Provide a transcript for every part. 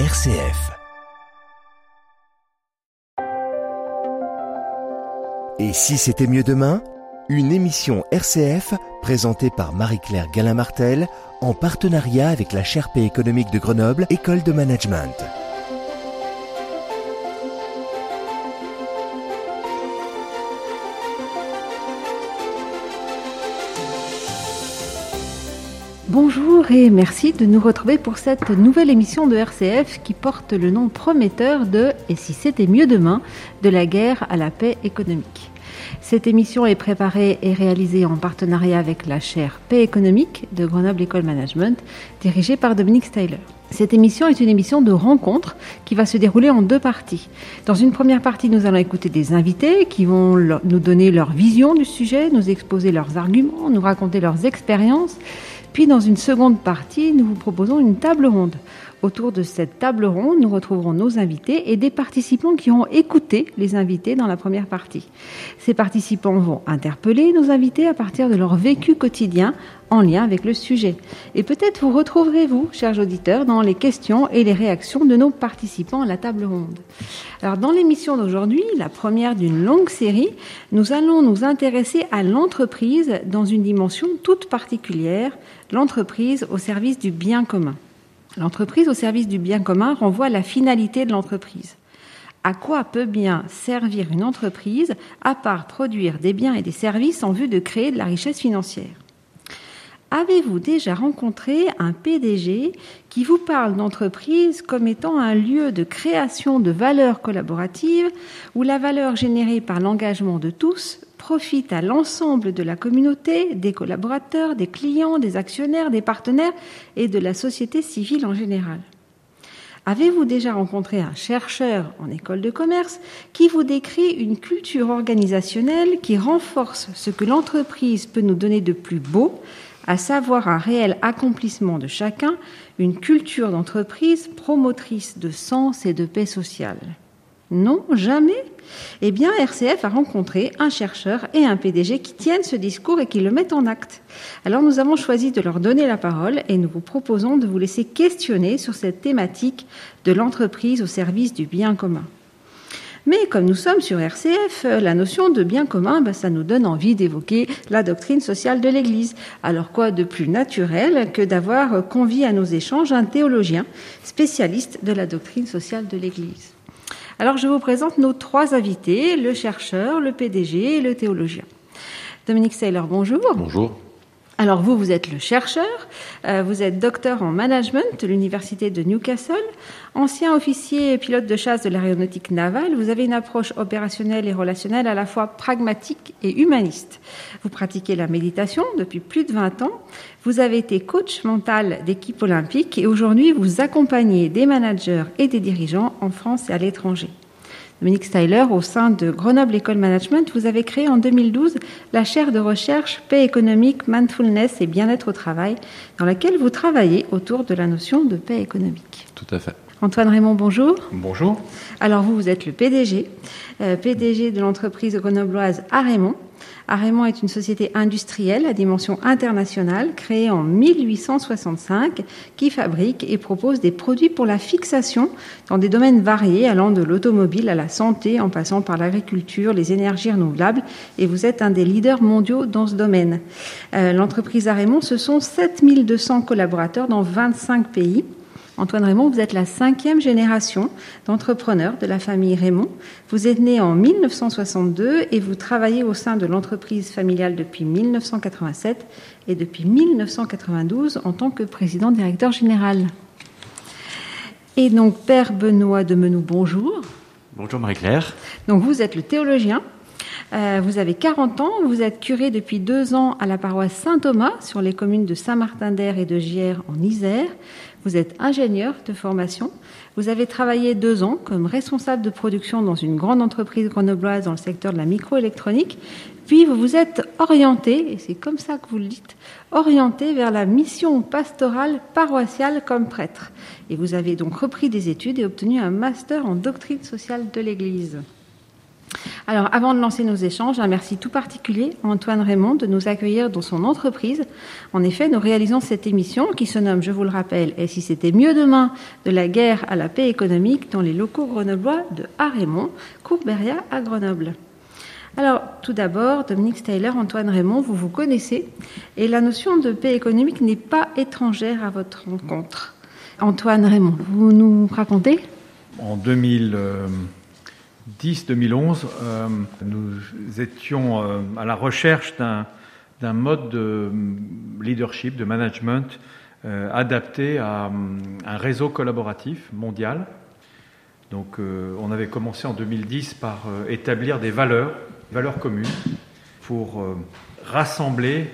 RCF. Et si c'était mieux demain? Une émission RCF présentée par Marie-Claire Galin-Martel en partenariat avec la Chaire économique de Grenoble, École de Management. Bonjour et merci de nous retrouver pour cette nouvelle émission de RCF qui porte le nom prometteur de Et si c'était mieux demain? de la guerre à la paix économique. Cette émission est préparée et réalisée en partenariat avec la chaire Paix économique de Grenoble École Management, dirigée par Dominique Styler. Cette émission est une émission de rencontre qui va se dérouler en deux parties. Dans une première partie, nous allons écouter des invités qui vont nous donner leur vision du sujet, nous exposer leurs arguments, nous raconter leurs expériences puis dans une seconde partie, nous vous proposons une table ronde. Autour de cette table ronde, nous retrouverons nos invités et des participants qui ont écouté les invités dans la première partie. Ces participants vont interpeller nos invités à partir de leur vécu quotidien en lien avec le sujet. Et peut-être vous retrouverez-vous, chers auditeurs, dans les questions et les réactions de nos participants à la table ronde. Alors, dans l'émission d'aujourd'hui, la première d'une longue série, nous allons nous intéresser à l'entreprise dans une dimension toute particulière, l'entreprise au service du bien commun. L'entreprise au service du bien commun renvoie à la finalité de l'entreprise. À quoi peut bien servir une entreprise à part produire des biens et des services en vue de créer de la richesse financière? Avez-vous déjà rencontré un PDG qui vous parle d'entreprise comme étant un lieu de création de valeurs collaboratives où la valeur générée par l'engagement de tous profite à l'ensemble de la communauté, des collaborateurs, des clients, des actionnaires, des partenaires et de la société civile en général Avez-vous déjà rencontré un chercheur en école de commerce qui vous décrit une culture organisationnelle qui renforce ce que l'entreprise peut nous donner de plus beau à savoir un réel accomplissement de chacun, une culture d'entreprise promotrice de sens et de paix sociale? Non, jamais. Eh bien, RCF a rencontré un chercheur et un PDG qui tiennent ce discours et qui le mettent en acte. Alors nous avons choisi de leur donner la parole et nous vous proposons de vous laisser questionner sur cette thématique de l'entreprise au service du bien commun. Mais comme nous sommes sur RCF, euh, la notion de bien commun, ben, ça nous donne envie d'évoquer la doctrine sociale de l'Église. Alors quoi de plus naturel que d'avoir convié à nos échanges un théologien spécialiste de la doctrine sociale de l'Église? Alors je vous présente nos trois invités, le chercheur, le PDG et le théologien. Dominique Saylor, bonjour. Bonjour. Alors vous, vous êtes le chercheur, euh, vous êtes docteur en management de l'Université de Newcastle, ancien officier et pilote de chasse de l'aéronautique navale, vous avez une approche opérationnelle et relationnelle à la fois pragmatique et humaniste. Vous pratiquez la méditation depuis plus de 20 ans, vous avez été coach mental d'équipe olympique et aujourd'hui vous accompagnez des managers et des dirigeants en France et à l'étranger. Dominique Styler, au sein de Grenoble École Management, vous avez créé en 2012 la chaire de recherche Paix économique, Mindfulness et bien-être au travail, dans laquelle vous travaillez autour de la notion de paix économique. Tout à fait. Antoine Raymond, bonjour. Bonjour. Alors vous, vous êtes le PDG, euh, PDG de l'entreprise grenobloise Arémont. Arémont est une société industrielle à dimension internationale créée en 1865 qui fabrique et propose des produits pour la fixation dans des domaines variés allant de l'automobile à la santé en passant par l'agriculture, les énergies renouvelables et vous êtes un des leaders mondiaux dans ce domaine. Euh, l'entreprise Arémont, ce sont 7200 collaborateurs dans 25 pays. Antoine Raymond, vous êtes la cinquième génération d'entrepreneurs de la famille Raymond. Vous êtes né en 1962 et vous travaillez au sein de l'entreprise familiale depuis 1987 et depuis 1992 en tant que président directeur général. Et donc, Père Benoît de Menou, bonjour. Bonjour Marie-Claire. Donc, vous êtes le théologien. Euh, vous avez 40 ans, vous êtes curé depuis deux ans à la paroisse Saint-Thomas sur les communes de Saint-Martin-d'Air et de Giers en Isère. Vous êtes ingénieur de formation. Vous avez travaillé deux ans comme responsable de production dans une grande entreprise grenobloise dans le secteur de la microélectronique. Puis vous vous êtes orienté, et c'est comme ça que vous le dites, orienté vers la mission pastorale paroissiale comme prêtre. Et vous avez donc repris des études et obtenu un master en doctrine sociale de l'Église. Alors, avant de lancer nos échanges, un merci tout particulier à Antoine Raymond de nous accueillir dans son entreprise. En effet, nous réalisons cette émission qui se nomme, je vous le rappelle, Et si c'était mieux demain, de la guerre à la paix économique dans les locaux grenoblois de Raymond, Courberia à Grenoble. Alors, tout d'abord, Dominique Steyler, Antoine Raymond, vous vous connaissez et la notion de paix économique n'est pas étrangère à votre rencontre. Antoine Raymond, vous nous racontez? En 2000. 2010-2011, euh, nous étions euh, à la recherche d'un mode de leadership, de management euh, adapté à un réseau collaboratif mondial. Donc on avait commencé en 2010 par établir des valeurs, valeurs communes, pour rassembler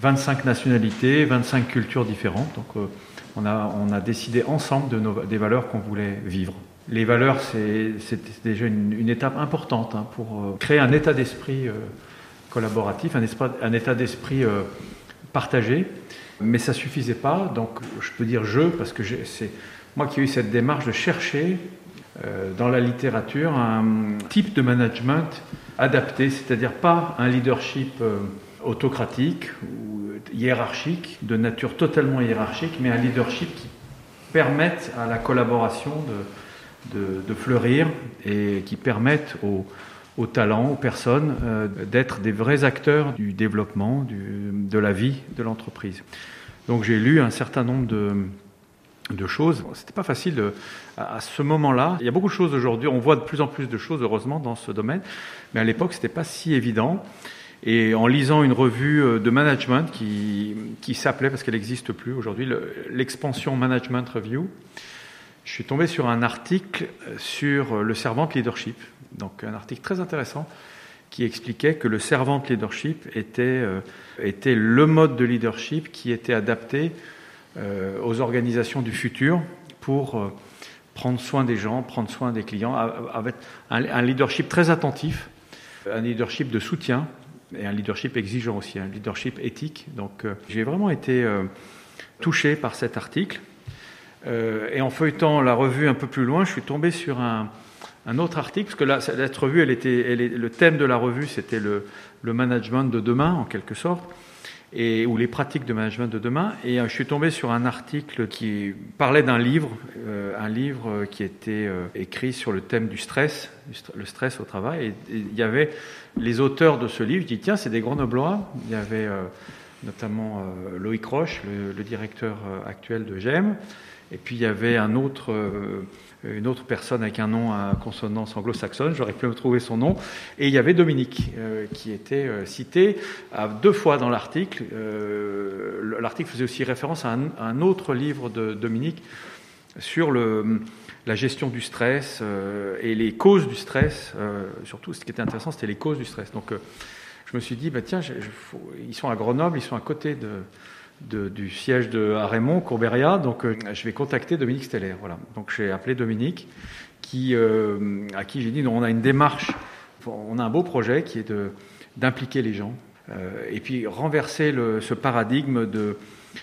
25 nationalités, 25 cultures différentes. Donc on a, décidé ensemble des valeurs qu'on voulait vivre. Les valeurs, c'est déjà une, étape importante hein, pour euh, créer un état d'esprit euh, collaboratif, un, état d'esprit euh, partagé. Mais ça suffisait pas, donc je peux dire je, parce que c'est moi qui ai eu cette démarche de chercher dans la littérature un type de management adapté, c'est-à-dire pas un leadership autocratique ou hiérarchique, de nature totalement hiérarchique, mais un leadership qui permette à la collaboration de, de, fleurir et qui permettent aux, talents, aux personnes euh, d'être des vrais acteurs du développement, de la vie de l'entreprise. Donc j'ai lu un certain nombre de, choses. C'était pas facile à, ce moment-là. Il y a beaucoup de choses aujourd'hui. On voit de plus en plus de choses, heureusement, dans ce domaine. Mais à l'époque, c'était pas si évident. Et en lisant une revue euh, de management qui, qui s'appelait, parce qu'elle n'existe plus aujourd'hui, l'Expansion Management Review, je suis tombé sur un article sur le servant leadership, donc un article très intéressant qui expliquait que le servant leadership était, euh, était le mode de leadership qui était adapté euh, aux organisations du futur pour euh, prendre soin des gens, prendre soin des clients, avec un, leadership très attentif, un leadership de soutien et un leadership exigeant aussi, un leadership éthique. Donc j'ai vraiment été touché par cet article. Euh, et en feuilletant la revue un peu plus loin, je suis tombé sur un, autre article, parce que là, cette revue, le thème de la revue, c'était le, management de demain, en quelque sorte, et, ou les pratiques de management de demain. Et euh, je suis tombé sur un article qui parlait d'un livre, euh, un livre qui était écrit sur le thème du stress, le stress au travail. Et, il y avait les auteurs de ce livre, je dis, tiens, c'est des grenoblois. Il y avait notamment Loïc Roche, le, le directeur actuel de GEM. Et puis il y avait euh, une autre personne avec un nom à consonance anglo-saxonne, j'aurais pu me trouver son nom. Et il y avait Dominique, euh, qui était euh, cité deux fois dans l'article. l'article faisait aussi référence à un, autre livre de Dominique sur la gestion du stress et les causes du stress. surtout, ce qui était intéressant, c'était les causes du stress. Donc je me suis dit, bah, tiens, ils sont à Grenoble, ils sont à côté de du siège de à Raymond, Courberia. Donc, euh, je vais contacter Dominique Steller. Voilà. Donc, j'ai appelé Dominique, qui, euh, à qui j'ai dit on a une démarche, on a un beau projet qui est d'impliquer les gens euh, et puis renverser le, ce paradigme de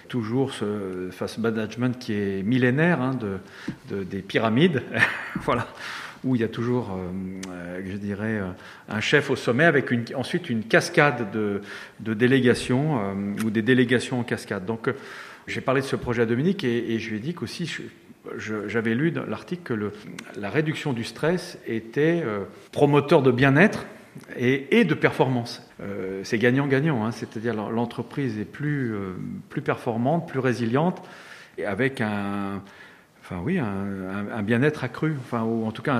toujours ce fast management qui est millénaire hein, de, des pyramides. voilà où il y a toujours, euh, je dirais, euh, un chef au sommet avec une, ensuite une cascade de, de délégations euh, ou des délégations en cascade. Donc, j'ai parlé de ce projet à Dominique et, je lui ai dit qu'aussi, j'avais lu dans l'article que le, la réduction du stress était promoteur de bien-être et, et, de performance. c'est gagnant-gagnant, hein, c'est-à-dire l'entreprise est plus, plus performante, plus résiliente, et avec un, enfin oui, un, bien-être accru, enfin, ou en tout cas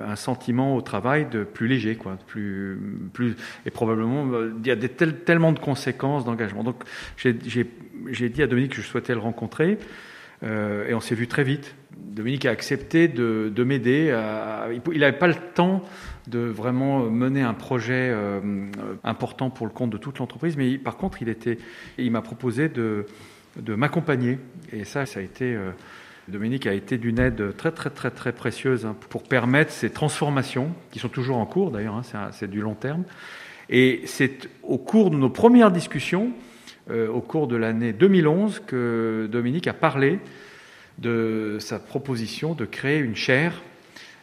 un, sentiment au travail de plus léger, quoi, plus, plus, et probablement il y a tellement de conséquences d'engagement. Donc j'ai dit à Dominique que je souhaitais le rencontrer, euh, et on s'est vu très vite. Dominique a accepté de, de m'aider. Il n'avait pas le temps de vraiment mener un projet euh, important pour le compte de toute l'entreprise, mais par contre, il, il m'a proposé de, m'accompagner. Et ça, ça a été euh, Dominique a été d'une aide très très très très précieuse hein, pour permettre ces transformations, qui sont toujours en cours d'ailleurs, hein, c'est du long terme. Et c'est au cours de nos premières discussions, euh, au cours de l'année 2011, que Dominique a parlé de sa proposition de créer une chaire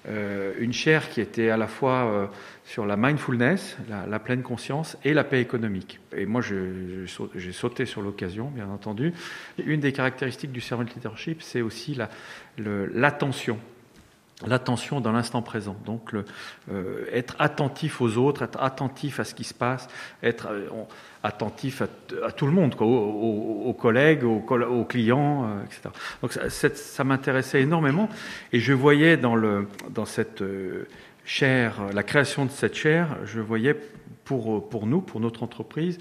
euh, une chaire qui était à la fois euh, sur la mindfulness, la, pleine conscience et la paix économique. Et moi, j'ai sauté sur l'occasion, bien entendu. Une des caractéristiques du servant leadership, c'est aussi l'attention l'attention dans l'instant présent. Donc, euh, être attentif aux autres, être attentif à ce qui se passe, être euh, attentif à, tout le monde, quoi, aux, collègues, aux, clients, euh, etc. Donc, ça, ça m'intéressait énormément, et je voyais dans, le, dans cette chaire, la création de cette chaire, je voyais pour, pour nous, pour notre entreprise,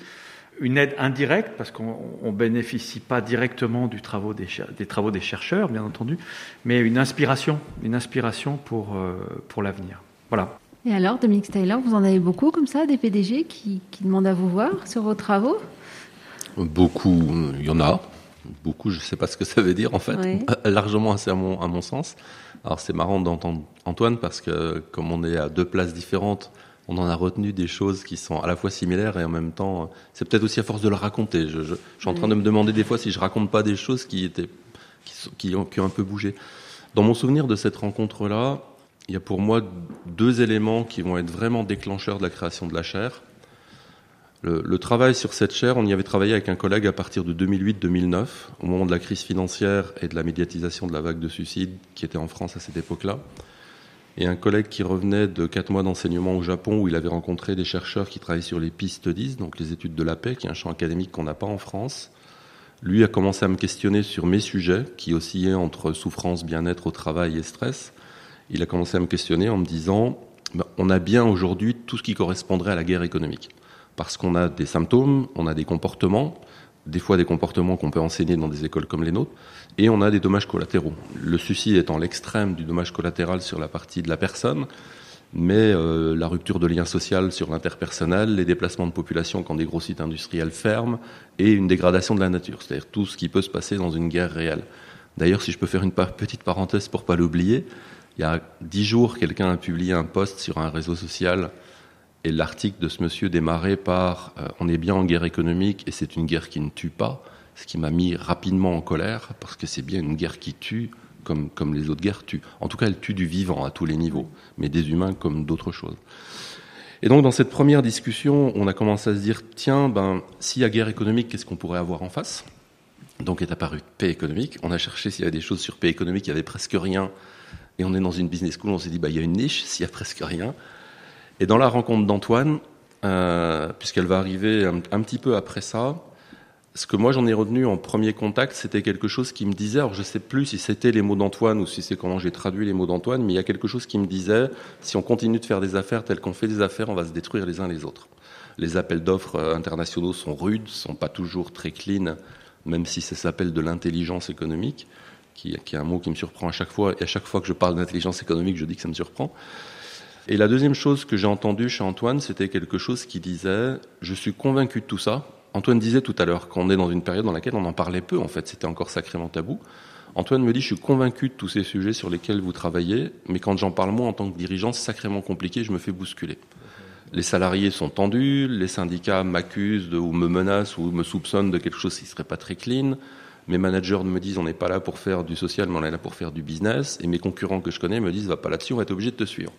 une aide indirecte, parce qu'on ne bénéficie pas directement du travaux des, des, travaux des chercheurs, bien entendu, mais une inspiration, une inspiration pour, euh, pour l'avenir. Voilà. Et alors, Dominique Steyler, vous en avez beaucoup comme ça, des PDG qui, qui demandent à vous voir sur vos travaux? Beaucoup, il y en a. Beaucoup, je ne sais pas ce que ça veut dire en fait. Largement assez à mon, à mon sens. Alors c'est marrant d'entendre Antoine parce que comme on est à deux places différentes, on en a retenu des choses qui sont à la fois similaires et en même temps, c'est peut-être aussi à force de le raconter. Je, suis en train de me demander des fois si je raconte pas des choses qui étaient, qui, ont, un peu bougé. Dans mon souvenir de cette rencontre-là, il y a pour moi deux éléments qui vont être vraiment déclencheurs de la création de la chaire. Le, travail sur cette chaire, on y avait travaillé avec un collègue à partir de 2008-2009, au moment de la crise financière et de la médiatisation de la vague de suicides qui était en France à cette époque-là et un collègue qui revenait de quatre mois d'enseignement au Japon où il avait rencontré des chercheurs qui travaillent sur les Peace Studies, donc les études de la paix, qui est un champ académique qu'on n'a pas en France. Lui a commencé à me questionner sur mes sujets qui oscillaient entre souffrance, bien-être au travail et stress. Il a commencé à me questionner en me disant ben, on a bien aujourd'hui tout ce qui correspondrait à la guerre économique. Parce qu'on a des symptômes, on a des comportements, des fois des comportements qu'on peut enseigner dans des écoles comme les nôtres, et on a des dommages collatéraux. Le suicide étant l'extrême du dommage collatéral sur la partie de la personne, mais euh, la rupture de lien social sur l'interpersonnel, les déplacements de population quand des gros sites industriels ferment, et une dégradation de la nature, c'est-à-dire tout ce qui peut se passer dans une guerre réelle. D'ailleurs, si je peux faire une petite parenthèse pour pas l'oublier, il y a dix jours, quelqu'un a publié un post sur un réseau social et l'article de ce monsieur démarrait par euh, On est bien en guerre économique et c'est une guerre qui ne tue pas, ce qui m'a mis rapidement en colère parce que c'est bien une guerre qui tue comme, comme les autres guerres tuent. En tout cas, elle tue du vivant à tous les niveaux, mais des humains comme d'autres choses. Et donc, dans cette première discussion, on a commencé à se dire tiens, ben, s'il y a guerre économique, qu'est-ce qu'on pourrait avoir en face? Donc est apparu paix économique. On a cherché s'il y avait des choses sur paix économique, il y avait presque rien. Et on est dans une business school, on s'est dit bah, il y a une niche s'il y a presque rien. Et dans la rencontre d'Antoine, euh, puisqu'elle va arriver un, petit peu après ça, ce que moi j'en ai retenu en premier contact, c'était quelque chose qui me disait, alors je sais plus si c'était les mots d'Antoine ou si c'est comment j'ai traduit les mots d'Antoine, mais il y a quelque chose qui me disait, si on continue de faire des affaires telles qu'on fait des affaires, on va se détruire les uns les autres. Les appels d'offres euh, internationaux sont rudes, sont pas toujours très clean, même si ça s'appelle de l'intelligence économique, qui est un mot qui me surprend à chaque fois, et à chaque fois que je parle d'intelligence économique, je dis que ça me surprend. Et la deuxième chose que j'ai entendue chez Antoine, c'était quelque chose qui disait Je suis convaincu de tout ça. Antoine disait tout à l'heure qu'on est dans une période dans laquelle on en parlait peu, en fait, c'était encore sacrément tabou. Antoine me dit Je suis convaincu de tous ces sujets sur lesquels vous travaillez, mais quand j'en parle moi en tant que dirigeant, c'est sacrément compliqué, je me fais bousculer. Les salariés sont tendus, les syndicats m'accusent ou me menacent ou me soupçonnent de quelque chose qui ne serait pas très clean. Mes managers me disent on n'est pas là pour faire du social, mais on est là pour faire du business. Et mes concurrents que je connais me disent va pas là-dessus, on va être obligé de te suivre.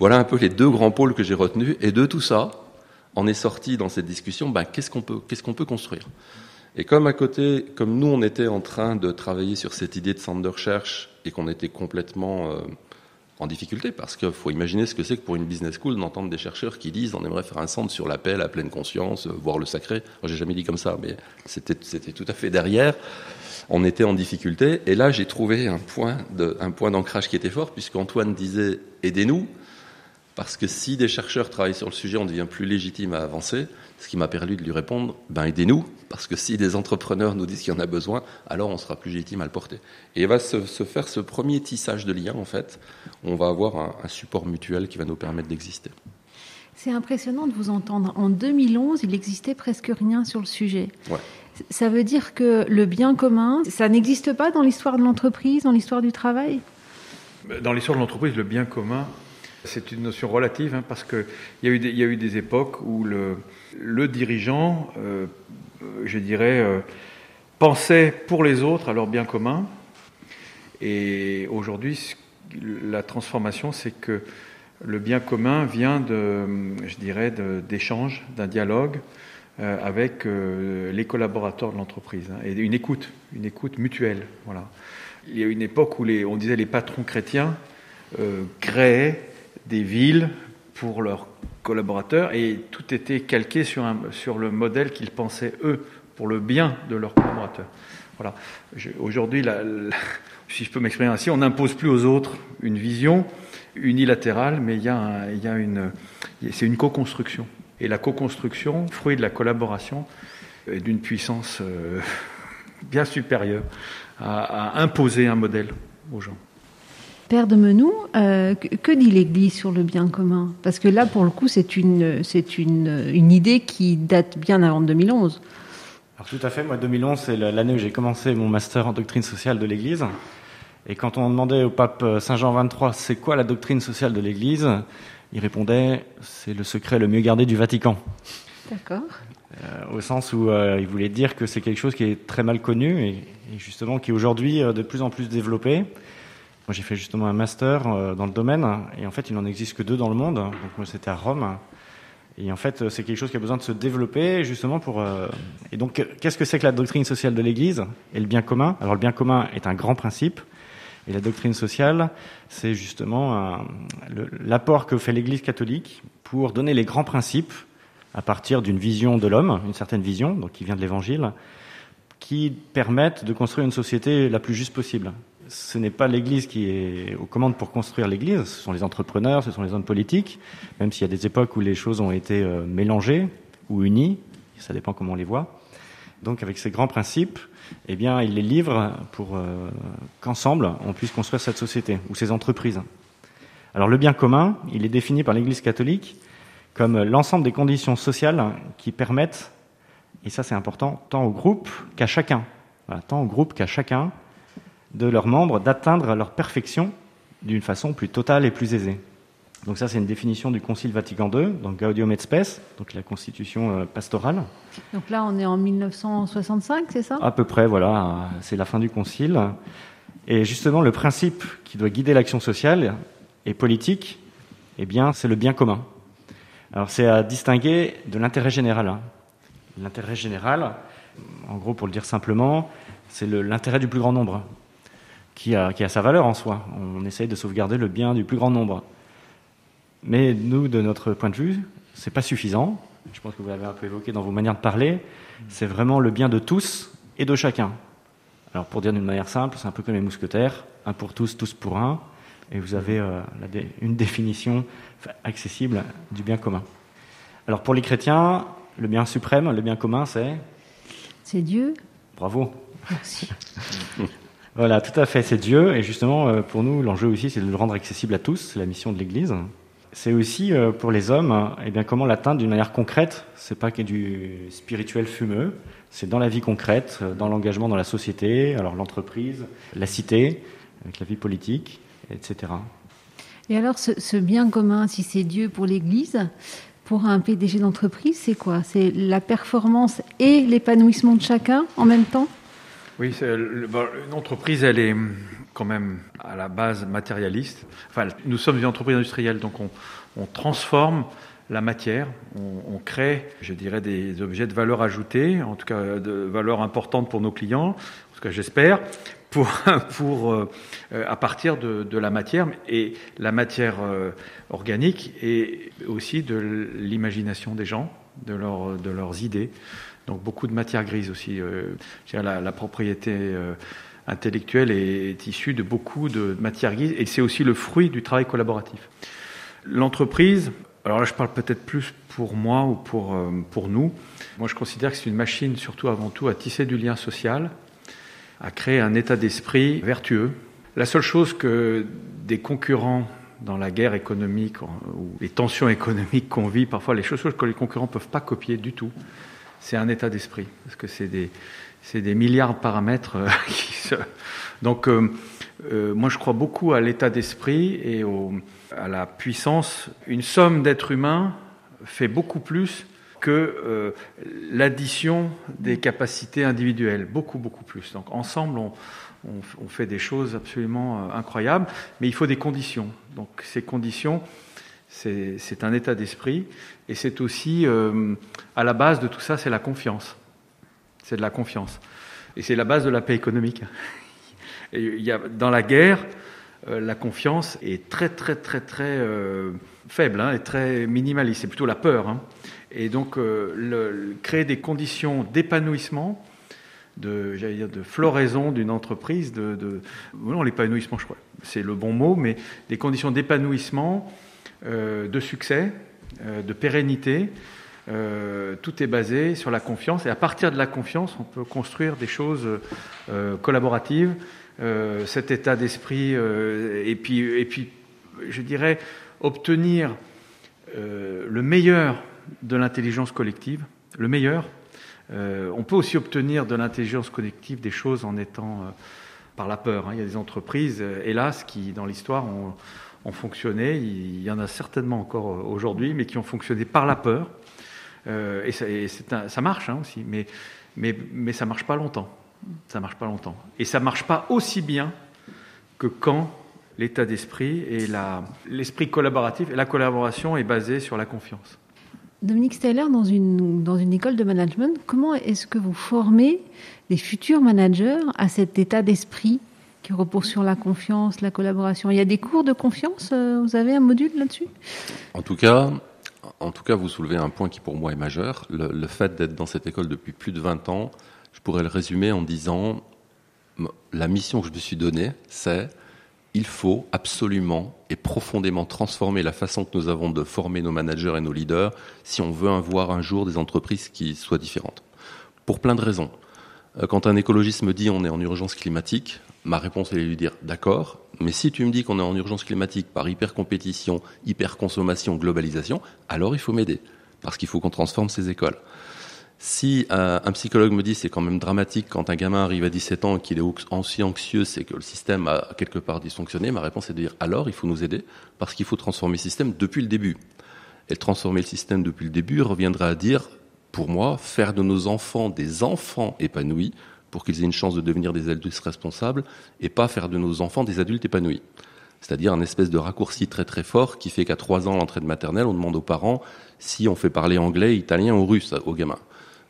Voilà un peu les deux grands pôles que j'ai retenus. Et de tout ça, on est sorti dans cette discussion, ben, qu'est-ce qu'on peut, peut construire? Et comme à côté, comme nous, on était en train de travailler sur cette idée de centre de recherche et qu'on était complètement euh, en difficulté, parce qu'il faut imaginer ce que c'est que pour une business school d'entendre des chercheurs qui disent on aimerait faire un centre sur l'appel à pleine conscience, euh, voir le sacré. J'ai jamais dit comme ça, mais c'était, tout à fait derrière. On était en difficulté, et là, j'ai trouvé un point, un point d'ancrage qui était fort, puisqu'Antoine disait aidez-nous. Parce que si des chercheurs travaillent sur le sujet, on devient plus légitime à avancer. Ce qui m'a permis de lui répondre, ben aidez-nous, parce que si des entrepreneurs nous disent qu'il y en a besoin, alors on sera plus légitime à le porter. Et il va se, faire ce premier tissage de lien, en fait. On va avoir un, support mutuel qui va nous permettre d'exister. C'est impressionnant de vous entendre. En 2011, il n'existait presque rien sur le sujet. Ça veut dire que le bien commun, ça n'existe pas dans l'histoire de l'entreprise, dans l'histoire du travail? Dans l'histoire de l'entreprise, le bien commun, c'est une notion relative hein, parce qu'il y, a eu des, y a eu des époques où le, le dirigeant, euh, je dirais, euh, pensait pour les autres à leur bien commun. Et aujourd'hui, la transformation, c'est que le bien commun vient de, je dirais, d'échanges, d'un dialogue euh, avec les collaborateurs de l'entreprise hein, et une écoute, une écoute mutuelle. Voilà. Il y a une époque où les, on disait les patrons chrétiens créaient des villes pour leurs collaborateurs et tout était calqué sur, sur le modèle qu'ils pensaient eux pour le bien de leurs collaborateurs. Voilà. Aujourd'hui, si je peux m'exprimer ainsi, on n'impose plus aux autres une vision unilatérale, mais il y a, y a une, c'est une co-construction. Et la co-construction, fruit de la collaboration, est d'une puissance euh, bien supérieure à, imposer un modèle aux gens. Père de Menou, euh, que dit l'Église sur le bien commun? Parce que là, pour le coup, c'est une, c'est une, une idée qui date bien avant 2011. Alors tout à fait, moi 2011 c'est l'année où j'ai commencé mon master en doctrine sociale de l'Église. Et quand on demandait au pape Saint Jean XXIII c'est quoi la doctrine sociale de l'Église, il répondait c'est le secret le mieux gardé du Vatican. D'accord. Euh, au sens où euh, il voulait dire que c'est quelque chose qui est très mal connu et, justement qui est aujourd'hui de plus en plus développé. Moi j'ai fait justement un master dans le domaine et en fait il n'en existe que deux dans le monde. Donc moi c'était à Rome. Et en fait, c'est quelque chose qui a besoin de se développer justement pour. Et donc, qu'est-ce que c'est que la doctrine sociale de l'Église et le bien commun? Alors, le bien commun est un grand principe. Et la doctrine sociale, c'est justement l'apport que fait l'Église catholique pour donner les grands principes à partir d'une vision de l'homme, une certaine vision, donc qui vient de l'Évangile, qui permettent de construire une société la plus juste possible. Ce n'est pas l'Église qui est aux commandes pour construire l'Église, ce sont les entrepreneurs, ce sont les hommes politiques, même s'il y a des époques où les choses ont été euh, mélangées ou unies, ça dépend comment on les voit. Donc avec ces grands principes, eh bien, il les livre pour euh, qu'ensemble, on puisse construire cette société ou ces entreprises. Alors, le bien commun, il est défini par l'Église catholique comme l'ensemble des conditions sociales qui permettent, et ça c'est important, tant au groupe qu'à chacun, tant au groupe qu'à chacun de leurs membres d'atteindre leur perfection d'une façon plus totale et plus aisée. Donc ça, c'est une définition du Concile Vatican II, donc Gaudium et Spes, donc la constitution euh, pastorale. Donc là, on est en 1965, c'est ça? À peu près, voilà, c'est la fin du Concile. Et justement, le principe qui doit guider l'action sociale et politique, eh bien, c'est le bien commun. Alors, c'est à distinguer de l'intérêt général. Hein. L'intérêt général, en gros, pour le dire simplement, c'est l'intérêt du plus grand nombre, qui a, qui a sa valeur en soi. On essaye de sauvegarder le bien du plus grand nombre. Mais nous, de notre point de vue, c'est pas suffisant. Je pense que vous l'avez un peu évoqué dans vos manières de parler. C'est vraiment le bien de tous et de chacun. Alors, pour dire d'une manière simple, c'est un peu comme les mousquetaires un pour tous, tous pour un. Et vous avez euh, une définition accessible du bien commun. Alors, pour les chrétiens, le bien suprême, le bien commun, c'est C'est Dieu. Bravo. Merci. voilà, tout à fait, c'est Dieu. Et justement, euh, pour nous, l'enjeu aussi, c'est de le rendre accessible à tous. C'est la mission de l'Église c'est aussi euh, pour les hommes, eh bien, comment l'atteindre d'une manière concrète. C'est pas que du spirituel fumeux, c'est dans la vie concrète, euh, dans l'engagement dans la société, alors l'entreprise, la cité, avec la vie politique, etc. Et alors, ce, bien commun, si c'est Dieu pour l'Église, pour un PDG d'entreprise, c'est quoi? C'est la performance et l'épanouissement de chacun en même temps? Oui, une entreprise, elle est quand même à la base matérialiste. Enfin, nous sommes une entreprise industrielle, donc on, transforme la matière, on, crée, je dirais, des objets de valeur ajoutée, en tout cas de valeur importante pour nos clients, en tout cas j'espère, pour, pour euh, à partir de, la matière et la matière euh, organique et aussi de l'imagination des gens, de, leur, de leurs idées. Donc beaucoup de matière grise aussi. Euh, la, propriété intellectuel est, issu de beaucoup de matières grises et c'est aussi le fruit du travail collaboratif. L'entreprise, alors là je parle peut-être plus pour moi ou pour, euh, pour nous, moi je considère que c'est une machine surtout avant tout à tisser du lien social, à créer un état d'esprit vertueux. La seule chose que des concurrents dans la guerre économique ou les tensions économiques qu'on vit, parfois les choses que les concurrents ne peuvent pas copier du tout, c'est un état d'esprit. Parce que c'est des, milliards de paramètres euh, qui se... Donc, euh, euh, moi, je crois beaucoup à l'état d'esprit et à la puissance. Une somme d'êtres humains fait beaucoup plus que l'addition des capacités individuelles, beaucoup, beaucoup plus. Donc ensemble, on, fait des choses absolument incroyables, mais il faut des conditions. Donc ces conditions, c'est un état d'esprit, et c'est aussi, euh, à la base de tout ça, c'est la confiance. C'est de la confiance. Et c'est la base de la paix économique. Y a, dans la guerre, la confiance est très, très, très, très faible hein, et très minimaliste. C'est plutôt la peur. Hein. Et donc, euh, créer des conditions d'épanouissement, de, de floraison d'une entreprise, de, non, l'épanouissement, je crois, c'est le bon mot, mais des conditions d'épanouissement, euh, de succès, euh, de pérennité. tout est basé sur la confiance et à partir de la confiance, on peut construire des choses collaboratives, cet état d'esprit et puis et puis je dirais obtenir le meilleur de l'intelligence collective, le meilleur. Euh, on peut aussi obtenir de l'intelligence collective des choses en étant euh, par la peur. Hein. Il y a des entreprises, euh, hélas, qui dans l'histoire ont, fonctionné. Il y en a certainement encore aujourd'hui, mais qui ont fonctionné par la peur. et ça, marche hein, aussi, mais, mais, mais ça marche pas longtemps. Ça marche pas longtemps. Et ça marche pas aussi bien que quand l'état d'esprit et l'esprit collaboratif et la collaboration est basée sur la confiance. Dominique Steller, dans une, dans une école de management, comment est-ce que vous formez les futurs managers à cet état d'esprit qui repose sur la confiance, la collaboration Il y a des cours de confiance euh, Vous avez un module là-dessus? En tout cas, en tout cas, vous soulevez un point qui pour moi est majeur. Le, fait d'être dans cette école depuis plus de 20 ans, je pourrais le résumer en disant la mission que je me suis donnée, c'est il faut absolument et profondément transformer la façon que nous avons de former nos managers et nos leaders si on veut avoir un jour des entreprises qui soient différentes. Pour plein de raisons. Euh, quand un écologiste me dit on est en urgence climatique, ma réponse est de lui dire d'accord, mais si tu me dis qu'on est en urgence climatique par hyper-compétition, hyper-consommation, globalisation, alors il faut m'aider, parce qu'il faut qu'on transforme ces écoles. Si euh, un psychologue me dit c'est quand même dramatique quand un gamin arrive à 17 ans et qu'il est aussi anxieux, c'est que le système a quelque part dysfonctionné, ma réponse est de dire alors il faut nous aider parce qu'il faut transformer le système depuis le début. Et transformer le système depuis le début reviendra à dire, pour moi, faire de nos enfants des enfants épanouis pour qu'ils aient une chance de devenir des adultes responsables et pas faire de nos enfants des adultes épanouis. C'est-à-dire un espèce de raccourci très très fort qui fait qu'à 3 ans, l'entrée de maternelle, on demande aux parents si on fait parler anglais, italien ou russe aux gamins.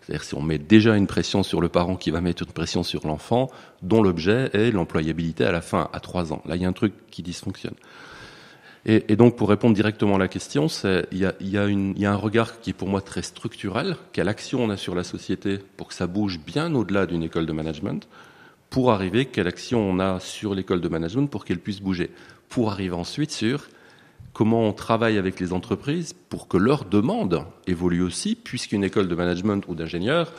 C'est-à-dire si on met déjà une pression sur le parent qui va mettre une pression sur l'enfant, dont l'objet est l'employabilité à la fin, à trois ans. Là, il y a un truc qui dysfonctionne. Et, donc, pour répondre directement à la question, il y a, un regard qui est pour moi très structurel. Quelle action on a sur la société pour que ça bouge bien au-delà d'une école de management Pour arriver, quelle action on a sur l'école de management pour qu'elle puisse bouger Pour arriver ensuite sur comment on travaille avec les entreprises pour que leurs demandes évoluent aussi, puisqu'une école de management ou d'ingénieur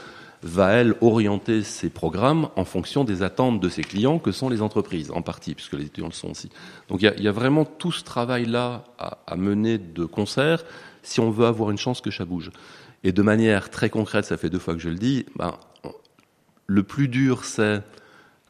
va, elle, orienter ses programmes en fonction des attentes de ses clients, que sont les entreprises, en partie, puisque les étudiants le sont aussi. Donc il y, a, vraiment tout ce travail-là à, mener de concert si on veut avoir une chance que ça bouge. Et de manière très concrète, ça fait deux fois que je le dis, ben, le plus dur, c'est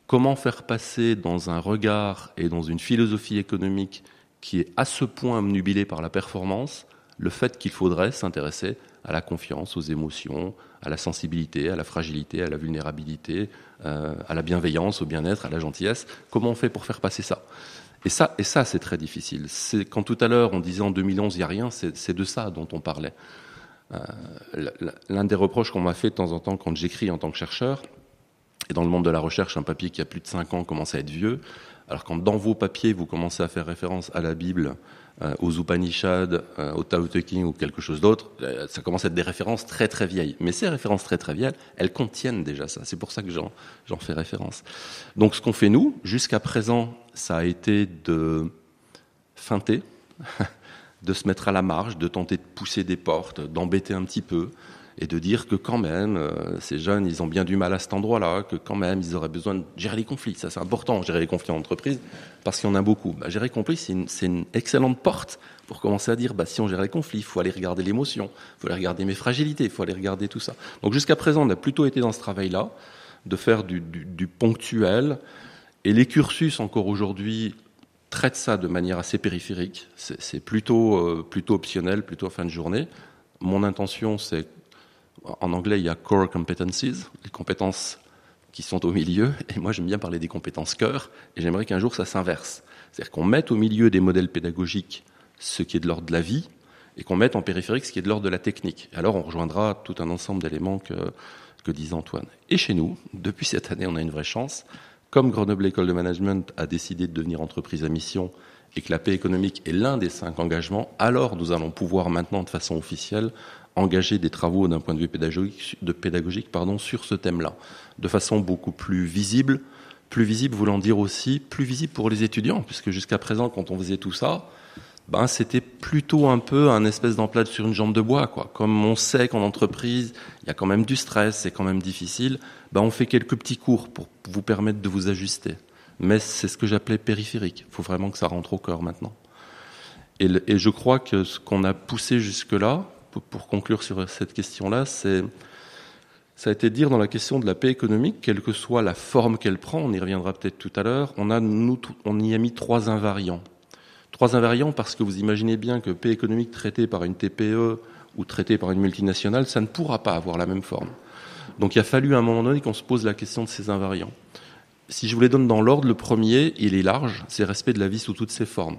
comment faire passer dans un regard et dans une philosophie économique qui est à ce point obnubilé par la performance, le fait qu'il faudrait s'intéresser à la confiance, aux émotions, à la sensibilité, à la fragilité, à la vulnérabilité, euh, à la bienveillance, au bien-être, à la gentillesse. Comment on fait pour faire passer ça? Et ça, c'est très difficile. Quand tout à l'heure on disait en 2011 il n'y a rien, c'est de ça dont on parlait. Euh, l'un des reproches qu'on m'a fait de temps en temps quand j'écris en tant que chercheur, et dans le monde de la recherche, un papier qui a plus de 5 ans commence à être vieux, alors quand dans vos papiers, vous commencez à faire référence à la Bible, euh, aux Upanishads, euh, au Tao Te Ching ou quelque chose d'autre, euh, ça commence à être des références très très vieilles. Mais ces références très très vieilles, elles contiennent déjà ça. C'est pour ça que j'en fais référence. Donc ce qu'on fait nous, jusqu'à présent, ça a été de feinter, de se mettre à la marge, de tenter de pousser des portes, d'embêter un petit peu, et de dire que quand même, euh, ces jeunes, ils ont bien du mal à cet endroit-là, que quand même, ils auraient besoin de gérer les conflits. Ça, c'est important, gérer les conflits en entreprise, parce qu'il y en a beaucoup. Bah, gérer les conflits, c'est une, excellente porte pour commencer à dire, bah, si on gère les conflits, il faut aller regarder l'émotion, il faut aller regarder mes fragilités, il faut aller regarder tout ça. Donc jusqu'à présent, on a plutôt été dans ce travail-là, de faire du ponctuel, et les cursus, encore aujourd'hui, traitent ça de manière assez périphérique. C'est plutôt, euh, plutôt optionnel, plutôt fin de journée. Mon intention, c'est En anglais, il y a core competencies, les compétences qui sont au milieu. Et moi, j'aime bien parler des compétences cœur. Et j'aimerais qu'un jour, ça s'inverse. C'est-à-dire qu'on mette au milieu des modèles pédagogiques ce qui est de l'ordre de la vie et qu'on mette en périphérique ce qui est de l'ordre de la technique. alors, on rejoindra tout un ensemble d'éléments que, que disait Antoine. Et chez nous, depuis cette année, on a une vraie chance. Comme Grenoble École de Management a décidé de devenir entreprise à mission et que la paix économique est l'un des cinq engagements, alors nous allons pouvoir maintenant, de façon officielle, engager des travaux d'un point de vue pédagogique, sur ce thème-là, de façon beaucoup plus visible, plus visible voulant dire aussi plus visible pour les étudiants, puisque jusqu'à présent, quand on faisait tout ça, ben, c'était plutôt un peu un espèce d'emplade sur une jambe de bois. Quoi. Comme on sait qu'en entreprise, il y a quand même du stress, c'est quand même difficile, ben, on fait quelques petits cours pour vous permettre de vous ajuster. Mais c'est ce que j'appelais périphérique. Il faut vraiment que ça rentre au cœur maintenant. Et je crois que ce qu'on a poussé jusque-là, pour, conclure sur cette question-là, c'est ça a été dire dans la question de la paix économique, quelle que soit la forme qu'elle prend, on y reviendra peut-être tout à l'heure, on, on y a mis trois invariants. Trois invariants parce que vous imaginez bien que paix économique traitée par une TPE ou traitée par une multinationale, ça ne pourra pas avoir la même forme. Donc il a fallu à un moment donné qu'on se pose la question de ces invariants. Si je vous les donne dans l'ordre, le premier, il est large, c'est respect de la vie sous toutes ses formes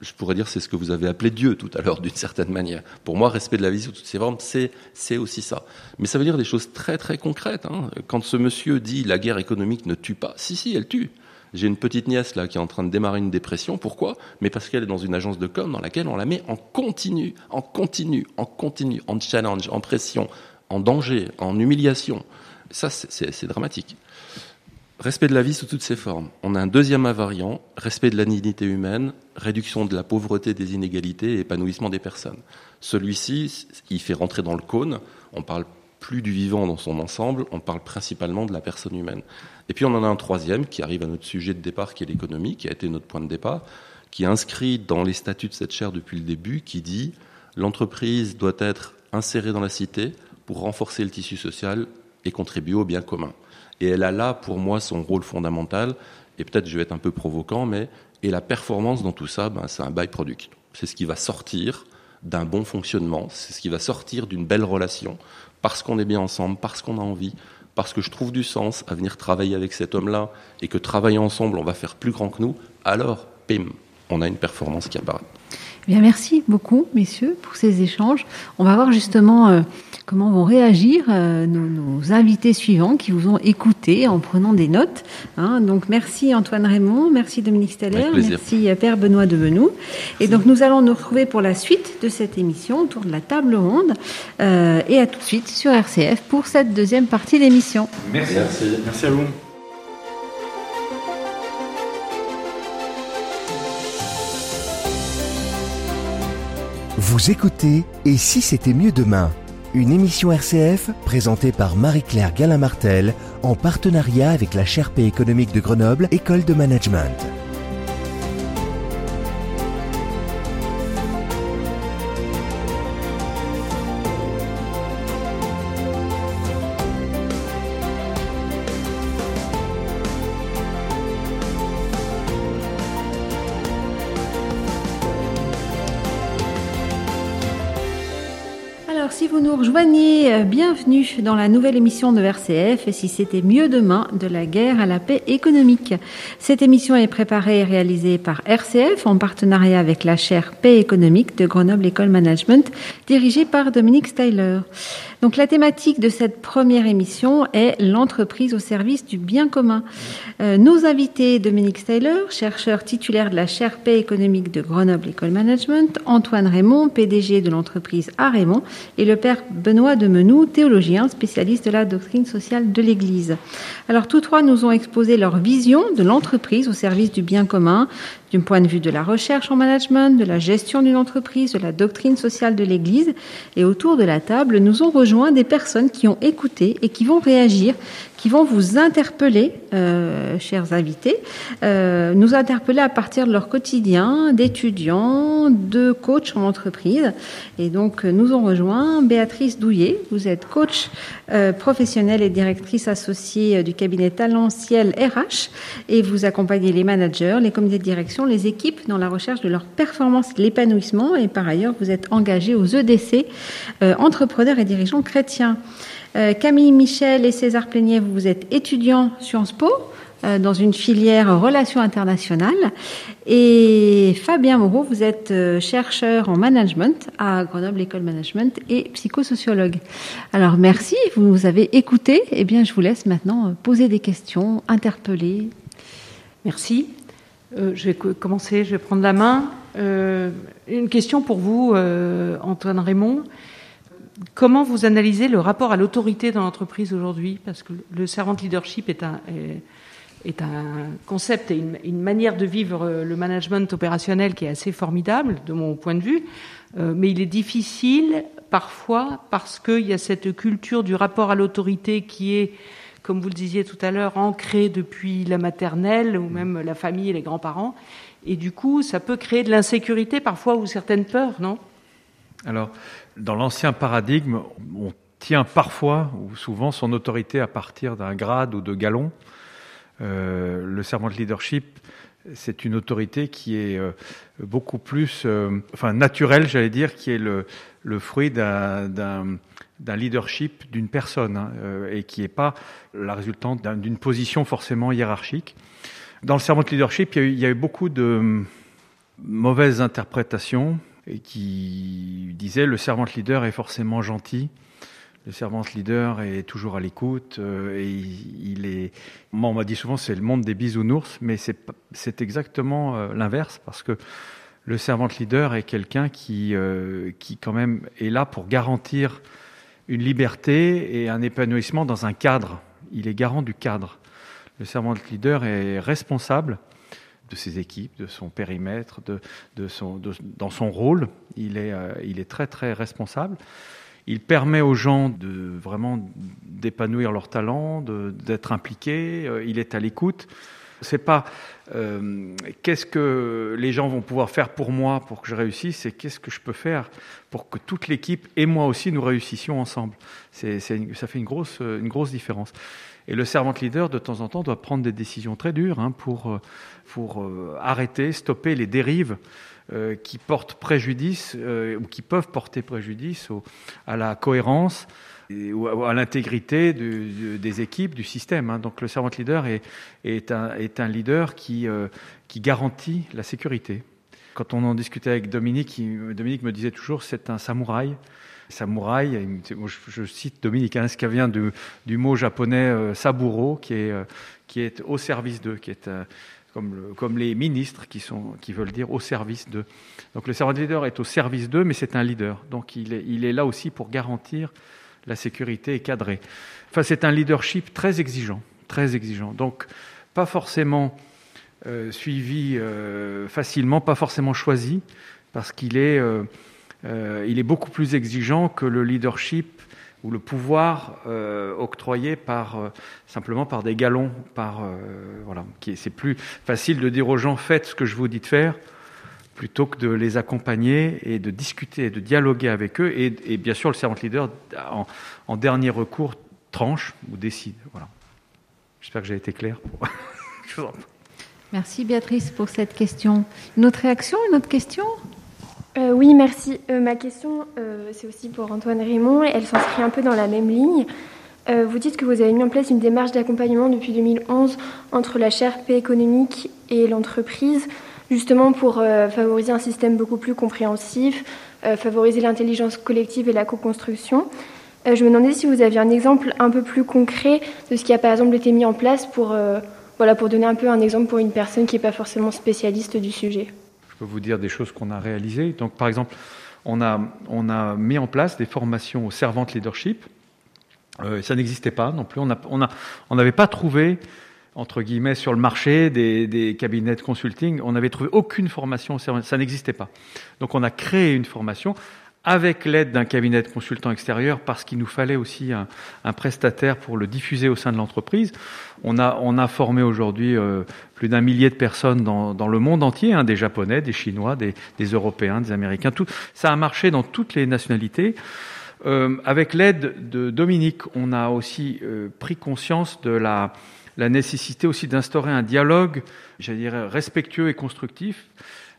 je pourrais dire c'est ce que vous avez appelé Dieu tout à l'heure d'une certaine manière. Pour moi, respect de la vie sous toutes ses formes, c'est aussi ça. Mais ça veut dire des choses très très concrètes. Hein. Quand ce monsieur dit la guerre économique ne tue pas, si si, elle tue. J'ai une petite nièce là qui est en train de démarrer une dépression. Pourquoi? Mais parce qu'elle est dans une agence de com dans laquelle on la met en continu, en continu, en continu, en challenge, en pression, en danger, en humiliation. Ça, c'est dramatique. Respect de la vie sous toutes ses formes. On a un deuxième invariant, respect de la dignité humaine, réduction de la pauvreté, des inégalités et épanouissement des personnes. Celui-ci, il fait rentrer dans le cône. On parle plus du vivant dans son ensemble, on parle principalement de la personne humaine. Et puis on en a un troisième qui arrive à notre sujet de départ, qui est l'économie, qui a été notre point de départ, qui est inscrit dans les statuts de cette chaire depuis le début, qui dit l'entreprise doit être insérée dans la cité pour renforcer le tissu social et contribuer au bien commun. Et elle a là, pour moi, son rôle fondamental. Et peut-être je vais être un peu provocant, mais et la performance dans tout ça, ben, c'est un byproduct. C'est ce qui va sortir d'un bon fonctionnement, c'est ce qui va sortir d'une belle relation, parce qu'on est bien ensemble, parce qu'on a envie, parce que je trouve du sens à venir travailler avec cet homme-là, et que travailler ensemble, on va faire plus grand que nous, alors, pim, on a une performance qui apparaît. Eh bien, merci beaucoup, messieurs, pour ces échanges. On va voir justement euh, comment vont réagir euh, nos, invités suivants qui vous ont écouté en prenant des notes. Hein. Donc, merci Antoine Raymond, merci Dominique Steller, merci euh, Père Benoît Devenou. Et donc, nous allons nous retrouver pour la suite de cette émission autour de la table ronde. et à tout de suite sur RCF pour cette deuxième partie de l'émission. Merci. merci. Merci à vous. Vous écoutez Et si c'était mieux demain Une émission RCF présentée par Marie-Claire Galin-Martel en partenariat avec la chaire économique de Grenoble, École de Management. Bienvenue dans la nouvelle émission de RCF et si c'était mieux demain de la guerre à la paix économique. Cette émission est préparée et réalisée par RCF en partenariat avec la chaire paix économique de Grenoble École Management dirigée par Dominique Styler. Donc la thématique de cette première émission est l'entreprise au service du bien commun. Euh, nos invités, Dominique Styler, chercheur titulaire de la chaire paix économique de Grenoble École Management, Antoine Raymond, PDG de l'entreprise A Raymond, et le père Benoît de Menou, théologien, spécialiste de la doctrine sociale de l'Église. Alors tous trois nous ont exposé leur vision de l'entreprise au service du bien commun, du point de vue de la recherche en management, de la gestion d'une entreprise, de la doctrine sociale de l'Église. Et autour de la table, nous ont rejoint des personnes qui ont écouté et qui vont réagir, qui vont vous interpeller, euh, chers invités, euh, nous interpeller à partir de leur quotidien d'étudiants, de coachs en entreprise. Et donc, nous ont rejoint Béatrice Douillet. Vous êtes coach euh, professionnelle et directrice associée du cabinet Talentiel RH et vous accompagnez les managers, les comités de direction, les équipes dans la recherche de leur performance l'épanouissement. Et par ailleurs, vous êtes engagé aux EDC, entrepreneurs et dirigeants chrétiens. Euh, Camille Michel et César Plénier, vous êtes étudiants Sciences Po euh, dans une filière relations internationales. Et Fabien Moreau, vous êtes euh, chercheur en management à Grenoble École Management et psychosociologue. Alors merci, vous nous avez écoutés. Eh bien, je vous laisse maintenant poser des questions, interpeller. Merci. je vais commencer, je vais prendre la main. une question pour vous, Antoine Raymond. Comment vous analysez le rapport à l'autorité dans l'entreprise aujourd'hui? Parce que le servant leadership est un, est, un concept et une, manière de vivre le management opérationnel qui est assez formidable de mon point de vue, euh, mais il est difficile parfois parce qu'il y a cette culture du rapport à l'autorité qui est, comme vous le disiez tout à l'heure, ancrée depuis la maternelle ou même la famille et les grands-parents. Et du coup, ça peut créer de l'insécurité parfois ou certaines peurs, non? Alors, dans l'ancien paradigme, on tient parfois ou souvent son autorité à partir d'un grade ou de galon. Euh, le serment de leadership, c'est une autorité qui est euh, beaucoup plus, euh, enfin naturelle, j'allais dire, qui est le, fruit d'un leadership d'une personne hein, et qui n'est pas la résultante d'une position forcément hiérarchique. Dans le serment de leadership, il y a eu beaucoup de mauvaises interprétations qui disait le servant leader est forcément gentil. Le servant leader est toujours à l'écoute euh, et il, est. Moi, on m'a dit souvent c'est le monde des bisounours, mais c'est exactement euh, l'inverse parce que le servant leader est quelqu'un qui, euh, qui quand même est là pour garantir une liberté et un épanouissement dans un cadre. Il est garant du cadre. Le servant leader est responsable de ses équipes, de son périmètre, de, dans son rôle. Il est, euh, il est très très responsable. Il permet aux gens de vraiment d'épanouir leur talent, d'être impliqués. Euh, il est à l'écoute. C'est pas euh, qu'est-ce que les gens vont pouvoir faire pour moi pour que je réussisse, c'est qu'est-ce que je peux faire pour que toute l'équipe et moi aussi nous réussissions ensemble. Ça fait une grosse différence. Et le servant leader, de temps en temps, doit prendre des décisions très dures hein, pour, euh, pour euh, arrêter, stopper les dérives euh, qui portent préjudice ou qui peuvent porter préjudice à la cohérence ou à l'intégrité des équipes, du système. Hein. Donc le servant leader est, un, est un leader qui, qui garantit la sécurité. Quand on en discutait avec Dominique, Dominique me disait toujours c'est un samouraï samouraï. Je, cite Dominique, ce qui vient du, mot japonais euh, saburo, qui est, euh, qui est au service d'eux, qui est euh, comme, comme, les ministres qui, sont, qui veulent dire au service d'eux. Donc le servant leader est au service d'eux, mais c'est un leader. Donc il est, il est là aussi pour garantir la sécurité et cadrer. Enfin, c'est un leadership très exigeant, très exigeant. Donc pas forcément suivi facilement, pas forcément choisi, parce qu'il est il est beaucoup plus exigeant que le leadership ou le pouvoir euh, octroyé par euh, simplement par des galons, par voilà, c'est plus facile de dire aux gens faites ce que je vous dis de faire plutôt que de les accompagner et de discuter, de dialoguer avec eux. Et, bien sûr, le servant leader, en, dernier recours, tranche ou décide. Voilà. J'espère que j'ai été clair. Merci Béatrice pour cette question. Une autre réaction, une autre question? Euh, oui, merci. Euh, ma question, euh, c'est aussi pour Antoine Raymond. Elle s'inscrit un peu dans la même ligne. vous dites que vous avez mis en place une démarche d'accompagnement depuis 2011 entre la paix économique et l'entreprise, justement pour favoriser un système beaucoup plus compréhensif, favoriser l'intelligence collective et la co-construction. je me demandais si vous aviez un exemple un peu plus concret de ce qui a par exemple été mis en place pour, voilà, pour donner un peu un exemple pour une personne qui n'est pas forcément spécialiste du sujet peux vous dire des choses qu'on a réalisées. Donc, par exemple, on a, on a mis en place des formations au servant leadership. Euh, ça n'existait pas non plus. On n'avait on a, on pas trouvé, entre guillemets, sur le marché des, des cabinets de consulting, on n'avait trouvé aucune formation au servant. Ça n'existait pas. Donc, on a créé une formation avec l'aide d'un cabinet de consultants extérieur parce qu'il nous fallait aussi un, un, prestataire pour le diffuser au sein de l'entreprise. On a, on a formé aujourd'hui euh, plus d'un millier de personnes dans, dans le monde entier, hein, des Japonais, des Chinois, des, des, Européens, des Américains. Tout, ça a marché dans toutes les nationalités. Euh, avec l'aide de Dominique, on a aussi euh, pris conscience de la, la nécessité aussi d'instaurer un dialogue, j'allais dire, respectueux et constructif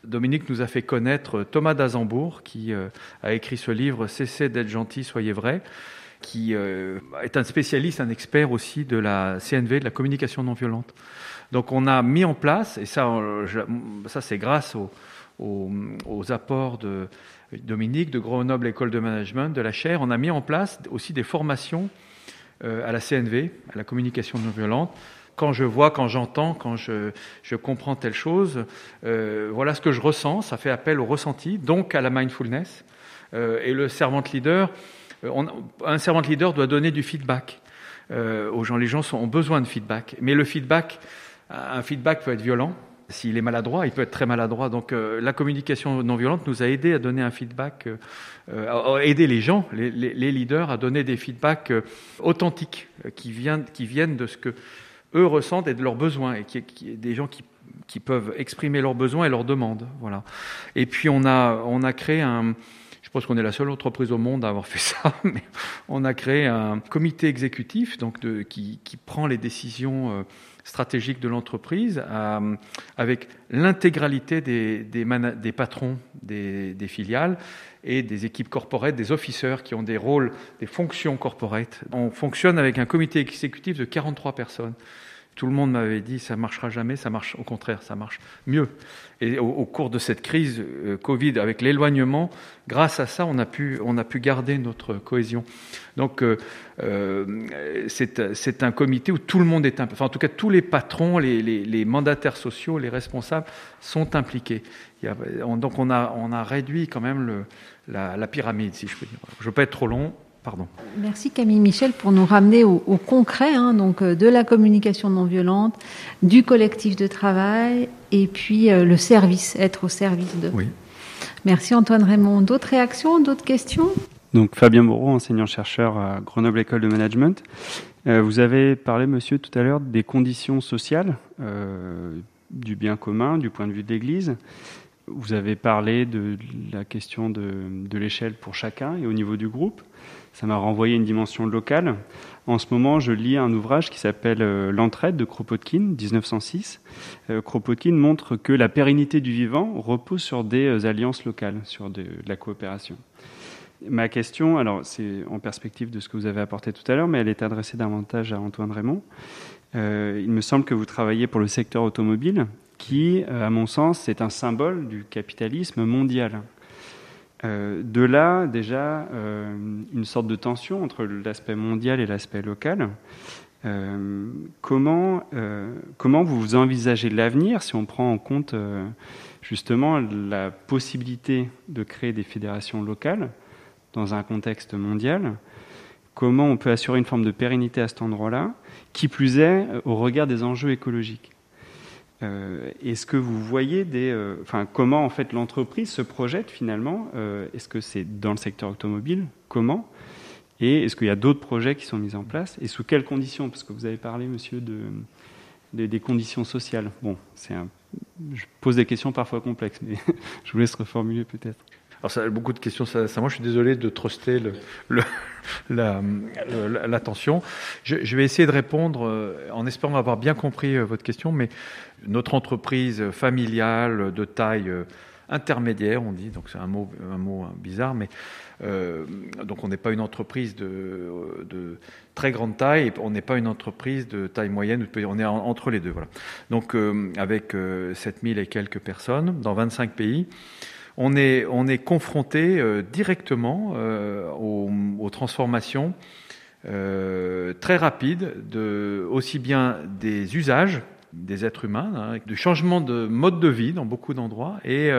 Dominique nous a fait connaître Thomas d'Azembourg, qui euh, a écrit ce livre Cessez d'être gentil, soyez vrai, qui euh, est un spécialiste, un expert aussi de la CNV, de la communication non violente. Donc on a mis en place, et ça, ça c'est grâce aux, apports de Dominique, de Grenoble École de Management, de la chaire, on a mis en place aussi des formations euh, à la CNV, à la communication non violente, quand je vois, quand j'entends, quand je, je, comprends telle chose, euh, voilà ce que je ressens, ça fait appel au ressenti, donc à la mindfulness. Euh, et le servant leader, euh, un servant leader doit donner du feedback aux gens. Les gens ont besoin de feedback. Mais le feedback, un feedback peut être violent. S'il est maladroit, il peut être très maladroit. Donc la communication non violente nous a aidé à donner un feedback, à aider les gens, les, les, les, leaders, à donner des feedbacks authentiques qui viennent, qui viennent de ce que eux ressentent et de leurs besoins, et qui, qui des gens qui, qui, peuvent exprimer leurs besoins et leurs demandes. Voilà. Et puis on a, on a créé un, je pense qu'on est la seule entreprise au monde à avoir fait ça, mais on a créé un comité exécutif donc de, qui, prend les décisions euh, stratégiques de l'entreprise euh, avec l'intégralité des, des, des, patrons des, filiales et des équipes corporate, des officers qui ont des rôles, des fonctions corporate. On fonctionne avec un comité exécutif de 43 personnes. Tout le monde m'avait dit ça marchera jamais, ça marche au contraire, ça marche mieux. Et au, cours de cette crise euh, Covid, avec l'éloignement, grâce à ça, on a pu, on a pu garder notre cohésion. Donc, euh, euh, c'est un comité où tout le monde est, enfin en tout cas tous les patrons, les, les, mandataires sociaux, les responsables sont impliqués. On, donc on a, on a réduit quand même la, la pyramide, si je peux dire. Je ne veux pas être trop long. Pardon. Merci Camille Michel pour nous ramener au, au concret, hein, donc euh, de la communication non violente, du collectif de travail et puis euh, le service, être au service de. Oui. Merci Antoine Raymond. D'autres réactions, d'autres questions? Donc Fabien Moreau, enseignant-chercheur à Grenoble École de Management. Euh, vous avez parlé, monsieur, tout à l'heure des conditions sociales, euh, du bien commun, du point de vue de l'Église. Vous avez parlé de la question de, de l'échelle pour chacun et au niveau du groupe ça m'a renvoyé une dimension locale. En ce moment, je lis un ouvrage qui s'appelle euh, L'entraide de Kropotkin, 1906. Euh, Kropotkin montre que la pérennité du vivant repose sur des euh, alliances locales, sur de, la coopération. Ma question, alors c'est en perspective de ce que vous avez apporté tout à l'heure, mais elle est adressée davantage à Antoine Raymond. Il me semble que vous travaillez pour le secteur automobile, qui, à mon sens, est un symbole du capitalisme mondial. Euh, de là, déjà, euh, une sorte de tension entre l'aspect mondial et l'aspect local. Euh, comment, comment vous envisagez l'avenir si on prend en compte justement la possibilité de créer des fédérations locales dans un contexte mondial? Comment on peut assurer une forme de pérennité à cet endroit-là Qui plus est, au regard des enjeux écologiques? Est-ce que vous voyez des, euh, enfin, comment en fait l'entreprise se projette finalement euh, Est-ce que c'est dans le secteur automobile? Comment? Et est-ce qu'il y a d'autres projets qui sont mis en place? Et sous quelles conditions? Parce que vous avez parlé, monsieur, de, de des conditions sociales. Bon, c'est je pose des questions parfois complexes, mais je vous laisse reformuler peut-être. Alors, ça, beaucoup de questions, ça, moi je suis désolé de truster le, l'attention. La, je, vais essayer de répondre euh, en espérant avoir bien compris euh, votre question, mais notre entreprise familiale de taille euh, intermédiaire, on dit, donc c'est un mot, un mot bizarre, mais donc on n'est pas une entreprise de, très grande taille, on n'est pas une entreprise de taille moyenne, on est entre les deux. Voilà. Donc avec euh, 7000 et quelques personnes dans 25 pays on est, on est confronté euh, directement euh, aux, transformations euh, très rapides, de, aussi bien des usages des êtres humains, hein, du changement de mode de vie dans beaucoup d'endroits, et,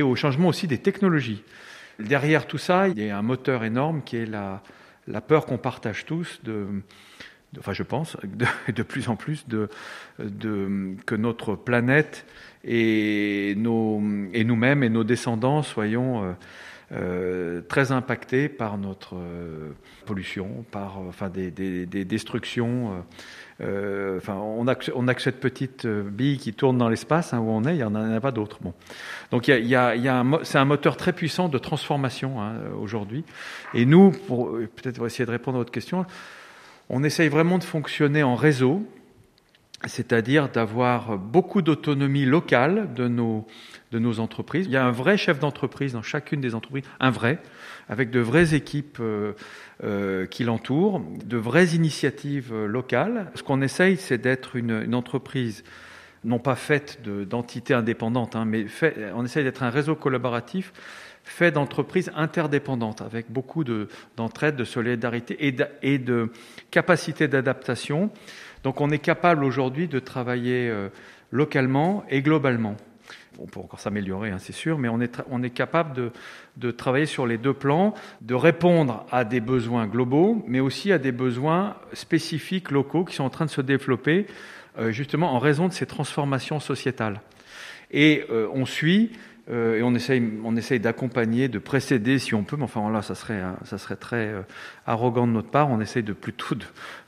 au changement aussi des technologies. Derrière tout ça, il y a un moteur énorme qui est la, peur qu'on partage tous de, enfin je pense, de, plus en plus que notre planète et, et nous-mêmes et nos descendants soyons euh, très impactés par notre pollution, par enfin des, des destructions euh, enfin, on a, on a que cette petite euh, bille qui tourne dans l'espace hein, où on est, il n'y en, a pas d'autres. Bon. Donc c'est un moteur très puissant de transformation hein, aujourd'hui. Et nous, peut-être pour essayer de répondre à votre question, on essaye vraiment de fonctionner en réseau, c'est-à-dire d'avoir beaucoup d'autonomie locale de nos, de nos entreprises. Il y a un vrai chef d'entreprise dans chacune des entreprises, un vrai, avec de vraies équipes euh, euh, qui l'entourent, de vraies initiatives euh, locales. Ce qu'on essaye, c'est d'être une, entreprise non pas faite d'entités indépendantes, hein, mais fait, on essaye d'être un réseau collaboratif fait d'entreprises interdépendantes, avec beaucoup d'entraide, de, solidarité et et de capacité d'adaptation. Donc on est capable aujourd'hui de travailler localement et globalement on peut encore s'améliorer, hein, c'est sûr, mais on est, on est capable de, travailler sur les deux plans, de répondre à des besoins globaux, mais aussi à des besoins spécifiques locaux qui sont en train de se développer euh, justement en raison de ces transformations sociétales. Et euh, on suit euh, et on essaye, on essaye d'accompagner, de précéder si on peut, mais enfin là, ça serait, ça serait très arrogant de notre part. On essaye de plutôt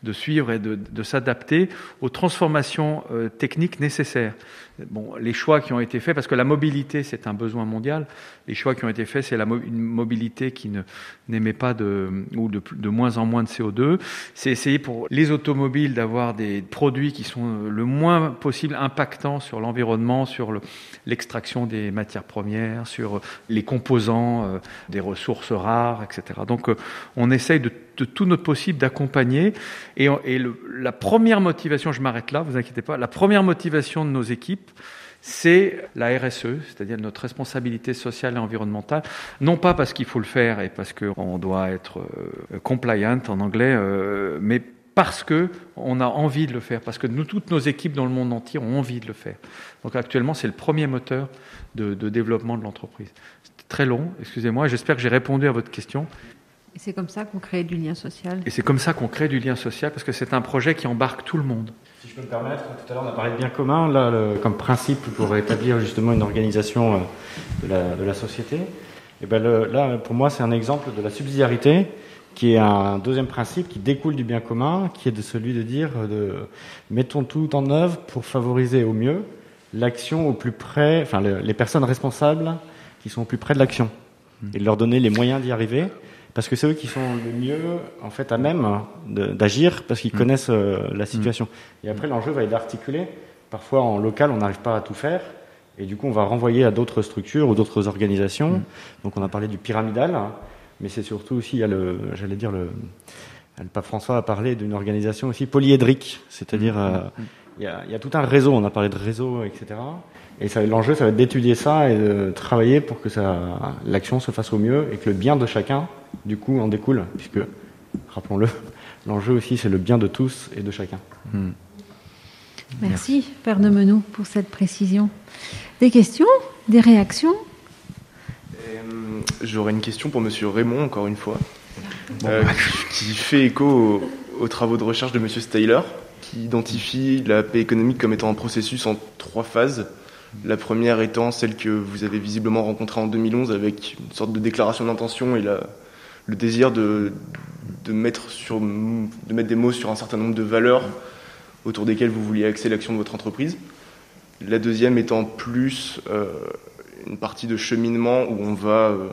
de, suivre et de, de s'adapter aux transformations techniques nécessaires bon, les choix qui ont été faits, parce que la mobilité, c'est un besoin mondial, les choix qui ont été faits, c'est une mobilité qui n'émet pas de, ou de, moins en moins de CO2. C'est essayer pour les automobiles d'avoir des produits qui sont le moins possible impactants sur l'environnement, sur l'extraction des matières premières, sur les composants euh, des ressources rares, etc. Donc, euh, on essaye de de tout notre possible d'accompagner. Et, la première motivation, je m'arrête là, vous inquiétez pas, la première motivation de nos équipes, c'est la RSE, c'est-à-dire notre responsabilité sociale et environnementale. Non pas parce qu'il faut le faire et parce qu'on doit être euh, compliant en anglais, euh, mais parce que on a envie de le faire, parce que nous, toutes nos équipes dans le monde entier ont envie de le faire. Donc actuellement, c'est le premier moteur de, de développement de l'entreprise. C'était très long, excusez-moi, j'espère que j'ai répondu à votre question. Et c'est comme ça qu'on crée du lien social. Et c'est comme ça qu'on crée du lien social, parce que c'est un projet qui embarque tout le monde. Si je peux me permettre, tout à l'heure on a parlé de bien commun, là, comme principe pour établir justement une organisation euh, de la, société. Et ben là, pour moi, c'est un exemple de la subsidiarité, qui est un deuxième principe qui découle du bien commun, qui est de celui de dire, de, mettons tout en œuvre pour favoriser au mieux l'action au plus près, enfin les personnes responsables qui sont au plus près de l'action, et de leur donner les moyens d'y arriver parce que c'est eux qui sont le mieux en fait à même d'agir parce qu'ils mm. connaissent euh, la situation. Mm. Et après l'enjeu va être d'articuler. Parfois en local on n'arrive pas à tout faire et du coup on va renvoyer à d'autres structures ou d'autres organisations. Mm. Donc on a parlé du pyramidal, mais c'est surtout aussi il y a le, j'allais dire le, le pape François a parlé d'une organisation aussi polyédrique, c'est-à-dire euh, il y a tout un réseau. On a parlé de réseau, etc. Et l'enjeu, ça va être d'étudier ça et de travailler pour que l'action se fasse au mieux et que le bien de chacun, du coup, en découle, puisque, rappelons-le, l'enjeu aussi, c'est le bien de tous et de chacun. Hmm. Merci, Père de Menou, pour cette précision. Des questions Des réactions? Euh, J'aurais une question pour Monsieur Raymond, encore une fois, euh, qui, fait écho aux, travaux de recherche de Monsieur Steyler, qui identifie la paix économique comme étant un processus en trois phases. La première étant celle que vous avez visiblement rencontrée en 2011 avec une sorte de déclaration d'intention et le désir de, mettre des mots sur un certain nombre de valeurs autour desquelles vous vouliez axer l'action de votre entreprise. La deuxième étant plus euh, une partie de cheminement où on va, euh,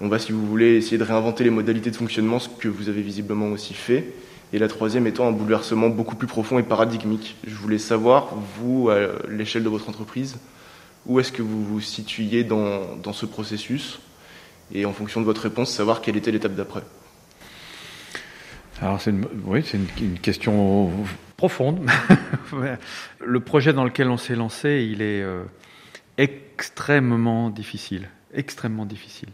on va, si vous voulez, essayer de réinventer les modalités de fonctionnement, ce que vous avez visiblement aussi fait et la troisième étant un bouleversement beaucoup plus profond et paradigmique. Je voulais savoir, vous, à l'échelle de votre entreprise, où est-ce que vous vous situiez dans, dans, ce processus et en fonction de votre réponse, savoir quelle était l'étape d'après. Alors c'est une, oui, c'est une, question profonde. le projet dans lequel on s'est lancé, il est euh, extrêmement difficile, extrêmement difficile,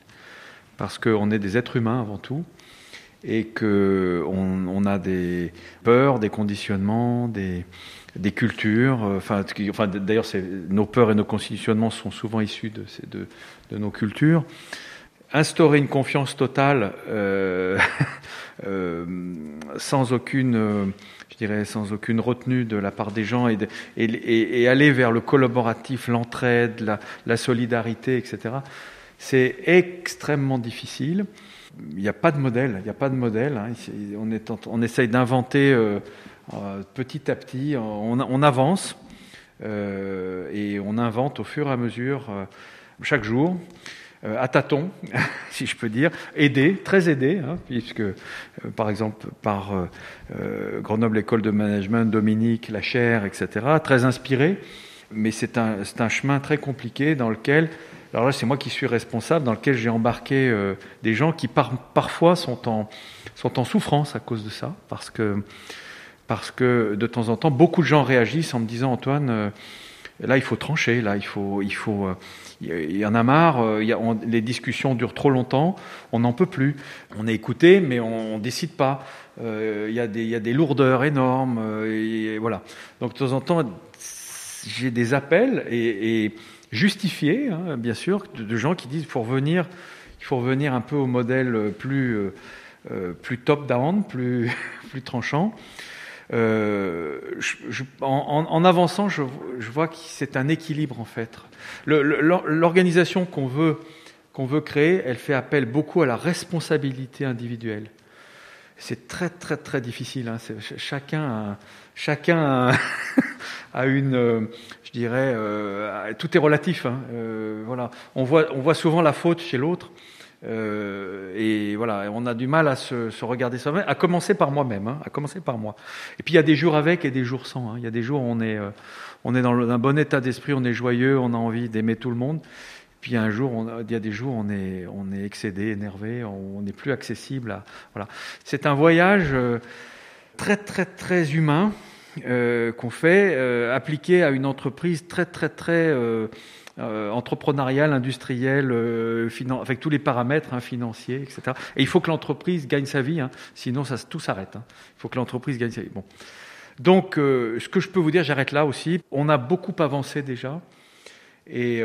parce qu'on est des êtres humains avant tout, et que on, a des peurs, des conditionnements, des, cultures. Euh, enfin, d'ailleurs, nos peurs et nos conditionnements sont souvent issus de, nos cultures. Instaurer une confiance totale euh, euh, sans aucune, je dirais, sans aucune retenue de la part des gens et, aller vers le collaboratif, l'entraide, la solidarité, etc C'est extrêmement difficile. Il n'y a pas de modèle. Il n'y a pas de modèle. Hein. On, essaye d'inventer euh, euh, petit à petit. On, avance euh, et on invente au fur et à mesure chaque jour. à tâtons, si je peux dire, aidé, très aidé, hein, puisque par exemple par Grenoble École de Management, Dominique, la chaire, etc., très inspiré, mais c'est un, chemin très compliqué dans lequel alors là, c'est moi qui suis responsable, dans lequel j'ai embarqué euh, des gens qui parfois sont en, sont en souffrance à cause de ça, parce que, parce que de temps en temps, beaucoup de gens réagissent en me disant Antoine, euh, là, il faut trancher, là, il faut. Il faut euh, il y en a marre, les discussions durent trop longtemps, on n'en peut plus. On est écouté, mais on ne décide pas. il, y a des, y a des lourdeurs énormes, et, voilà. Donc de temps en temps, j'ai des appels et justifié, hein, bien sûr, de, gens qui disent qu'il faut revenir, il faut revenir un peu au modèle plus, euh, euh, plus top-down, plus, plus tranchant. Euh, en, avançant, je, vois que c'est un équilibre en fait. L'organisation qu'on veut, qu'on veut créer, elle fait appel beaucoup à la responsabilité individuelle. C'est très très très difficile. Hein. Chacun, chacun a une, je dirais, euh, tout est relatif. Hein. Euh, voilà, on voit, on voit souvent la faute chez l'autre. Euh, et voilà, on a du mal à se, se regarder soi-même, à commencer par moi-même, hein, à commencer par moi. Et puis il y a des jours avec et des jours sans. Hein. Il y a des jours où on est, euh, on est dans un bon état d'esprit, on est joyeux, on a envie d'aimer tout le monde. Puis un jour, il y a des jours, on est, on est excédé, énervé, on n'est plus accessible. À, voilà, c'est un voyage très très très humain euh, qu'on fait, euh, appliqué à une entreprise très très très euh, entrepreneuriale, industrielle, avec tous les paramètres hein, financiers, etc. Et il faut que l'entreprise gagne sa vie, hein, sinon ça, tout s'arrête. Hein. Il faut que l'entreprise gagne sa vie. Bon. Donc, ce que je peux vous dire, j'arrête là aussi. On a beaucoup avancé déjà. Et,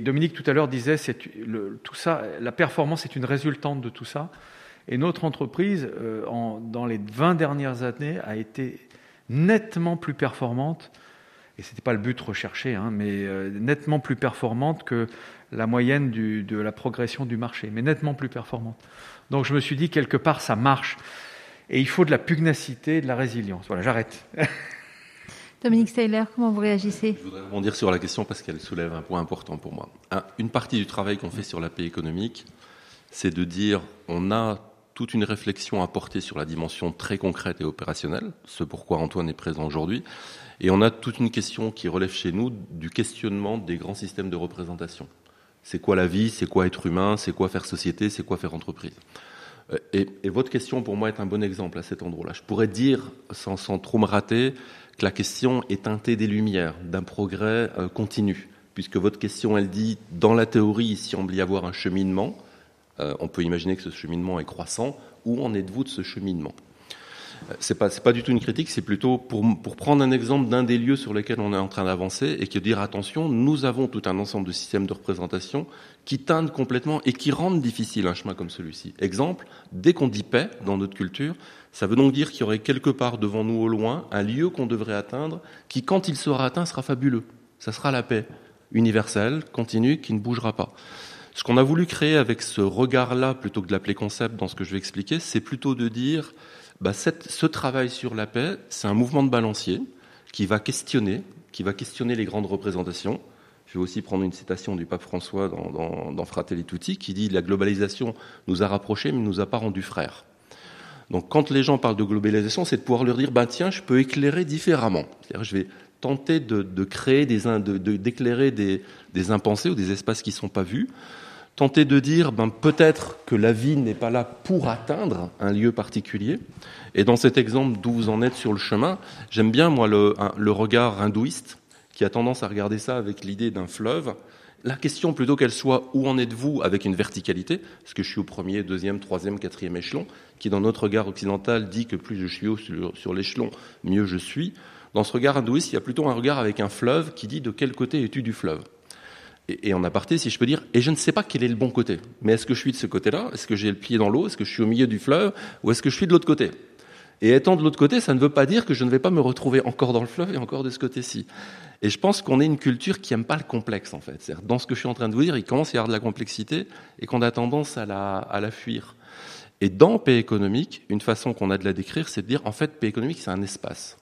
Dominique tout à l'heure disait, le, tout ça, la performance est une résultante de tout ça. Et notre entreprise, en, dans les 20 dernières années, a été nettement plus performante, et ce n'était pas le but recherché, hein, mais euh, nettement plus performante que la moyenne du, de la progression du marché, mais nettement plus performante. Donc je me suis dit, quelque part, ça marche. Et il faut de la pugnacité et de la résilience. Voilà, j'arrête. Dominique Seiler, comment vous réagissez? Je voudrais rebondir sur la question parce qu'elle soulève un point important pour moi. une partie du travail qu'on fait sur la paix économique, c'est de dire on a toute une réflexion à porter sur la dimension très concrète et opérationnelle, ce pourquoi Antoine est présent aujourd'hui. Et on a toute une question qui relève chez nous du questionnement des grands systèmes de représentation. C'est quoi la vie C'est quoi être humain C'est quoi faire société C'est quoi faire entreprise? Euh, et, votre question, pour moi, est un bon exemple à cet endroit-là. Je pourrais dire, sans, trop me rater, que la question est teintée des lumières, d'un progrès euh, continu, puisque votre question, elle dit, dans la théorie, il semble y avoir un cheminement, on peut imaginer que ce cheminement est croissant. Où en êtes-vous de ce cheminement? Euh, c'est pas pas du tout une critique, c'est plutôt pour pour prendre un exemple d'un des lieux sur lesquels on est en train d'avancer et qui dire attention, nous avons tout un ensemble de systèmes de représentation qui teintent complètement et qui rendent difficile un chemin comme celui-ci. Exemple, dès qu'on dit paix dans notre culture, ça veut donc dire qu'il y aurait quelque part devant nous au loin un lieu qu'on devrait atteindre qui, quand il sera atteint, sera fabuleux. Ça sera la paix universelle, continue, qui ne bougera pas. Ce qu'on a voulu créer avec ce regard-là, plutôt que de l'appeler concept dans ce que je vais expliquer, c'est plutôt de dire, bah, ce travail sur la paix, c'est un mouvement de balancier qui va questionner, qui va questionner les grandes représentations. Je vais aussi prendre une citation du pape François dans, Fratelli Tutti qui dit la globalisation nous a rapprochés mais ne nous a pas rendus frères. Donc quand les gens parlent de globalisation, c'est de pouvoir leur dire bah tiens, je peux éclairer différemment. je vais tenter de, de créer d'éclairer des, des impensés ou des espaces qui ne sont pas vus tenter de dire ben, peut-être que la vie n'est pas là pour atteindre un lieu particulier. Et dans cet exemple d'où vous en êtes sur le chemin, j'aime bien moi le, regard hindouiste qui a tendance à regarder ça avec l'idée d'un fleuve. La question plutôt qu'elle soit où en êtes-vous avec une verticalité, est-ce que je suis au premier, deuxième, troisième, quatrième échelon, qui dans notre regard occidental dit que plus je suis haut sur, sur l'échelon, mieux je suis. Dans ce regard hindouiste, il y a plutôt un regard avec un fleuve qui dit de quel côté es-tu du fleuve? Et, en aparté, si je peux dire, et je ne sais pas quel est le bon côté. Mais est-ce que je suis de ce côté-là? Est-ce que j'ai le pied dans l'eau? Est-ce que je suis au milieu du fleuve? Ou est-ce que je suis de l'autre côté? Et étant de l'autre côté, ça ne veut pas dire que je ne vais pas me retrouver encore dans le fleuve et encore de ce côté-ci. Et je pense qu'on est une culture qui aime pas le complexe, en fait. Dans ce que je suis en train de vous dire, il commence à y avoir de la complexité et qu'on a tendance à la, à la fuir. Et dans paix économique, une façon qu'on a de la décrire, c'est de dire, en fait, paix économique, c'est un espace.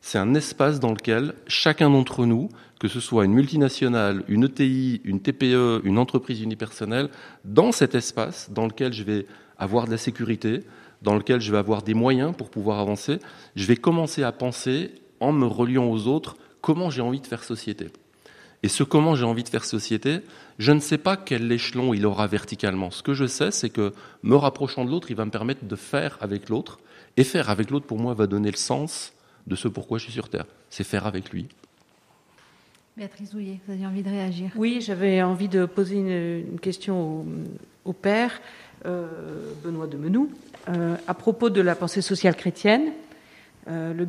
C'est un espace dans lequel chacun d'entre nous, que ce soit une multinationale, une ETI, une TPE, une entreprise unipersonnelle, dans cet espace dans lequel je vais avoir de la sécurité, dans lequel je vais avoir des moyens pour pouvoir avancer, je vais commencer à penser, en me reliant aux autres, comment j'ai envie de faire société. Et ce comment j'ai envie de faire société, je ne sais pas quel échelon il aura verticalement. Ce que je sais, c'est que me rapprochant de l'autre, il va me permettre de faire avec l'autre. Et faire avec l'autre, pour moi, va donner le sens de ce pourquoi je suis sur Terre. C'est faire avec lui. Béatrice Ouillet, vous avez envie de réagir? Oui, j'avais envie de poser une, question au, père, euh, Benoît de Menou, euh, à propos de la pensée sociale chrétienne. Euh,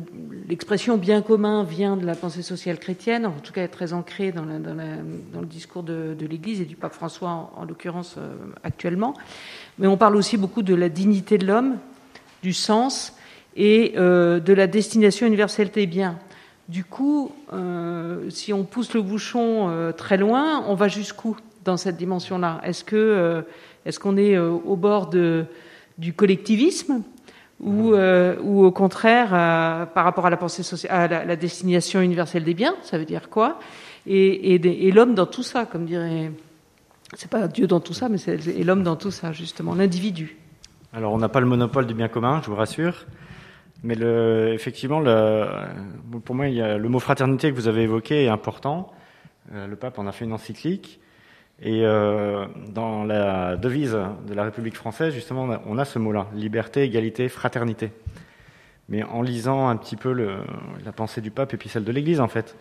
l'expression bien commun vient de la pensée sociale chrétienne, en tout cas est très ancrée dans, le discours de, l'Église et du pape François en, l'occurrence euh, actuellement. Mais on parle aussi beaucoup de la dignité de l'homme, du sens et euh, de la destination universelle des biens. Du coup, si on pousse le bouchon très loin, on va jusqu'où dans cette dimension-là? Est-ce que est-ce qu'on est au bord de, du collectivisme ou, euh, ou au contraire, euh, par rapport à la pensée sociale, à la, destination universelle des biens, ça veut dire quoi? Et, et, et l'homme dans tout ça, comme dirait, c'est pas Dieu dans tout ça, mais c'est l'homme dans tout ça, justement, l'individu. Alors, on n'a pas le monopole du bien commun, je vous rassure. Mais le, effectivement, le, pour moi, il y a le mot fraternité que vous avez évoqué est important. Euh, le pape en a fait une encyclique. Et euh, dans la devise de la République française, justement, on a ce mot-là, liberté, égalité, fraternité. Mais en lisant un petit peu le, la pensée du pape et puis celle de l'Église, en fait,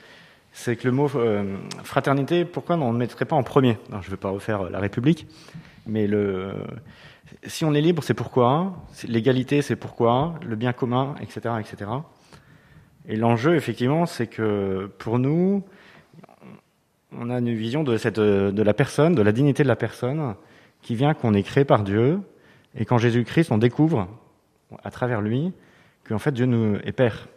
c'est que le mot euh, fraternité, pourquoi on ne le mettrait pas en premier? Je ne veux pas refaire la République, mais si on est libre, c'est pourquoi L'égalité, c'est pourquoi Le bien commun, etc., etc. Et l'enjeu, effectivement, c'est que pour nous, on a une vision de, de la personne, de la dignité de la personne, qui vient qu'on est créé par Dieu, et qu'en Jésus-Christ, on découvre, à travers lui, qu'en fait Dieu nous est Père.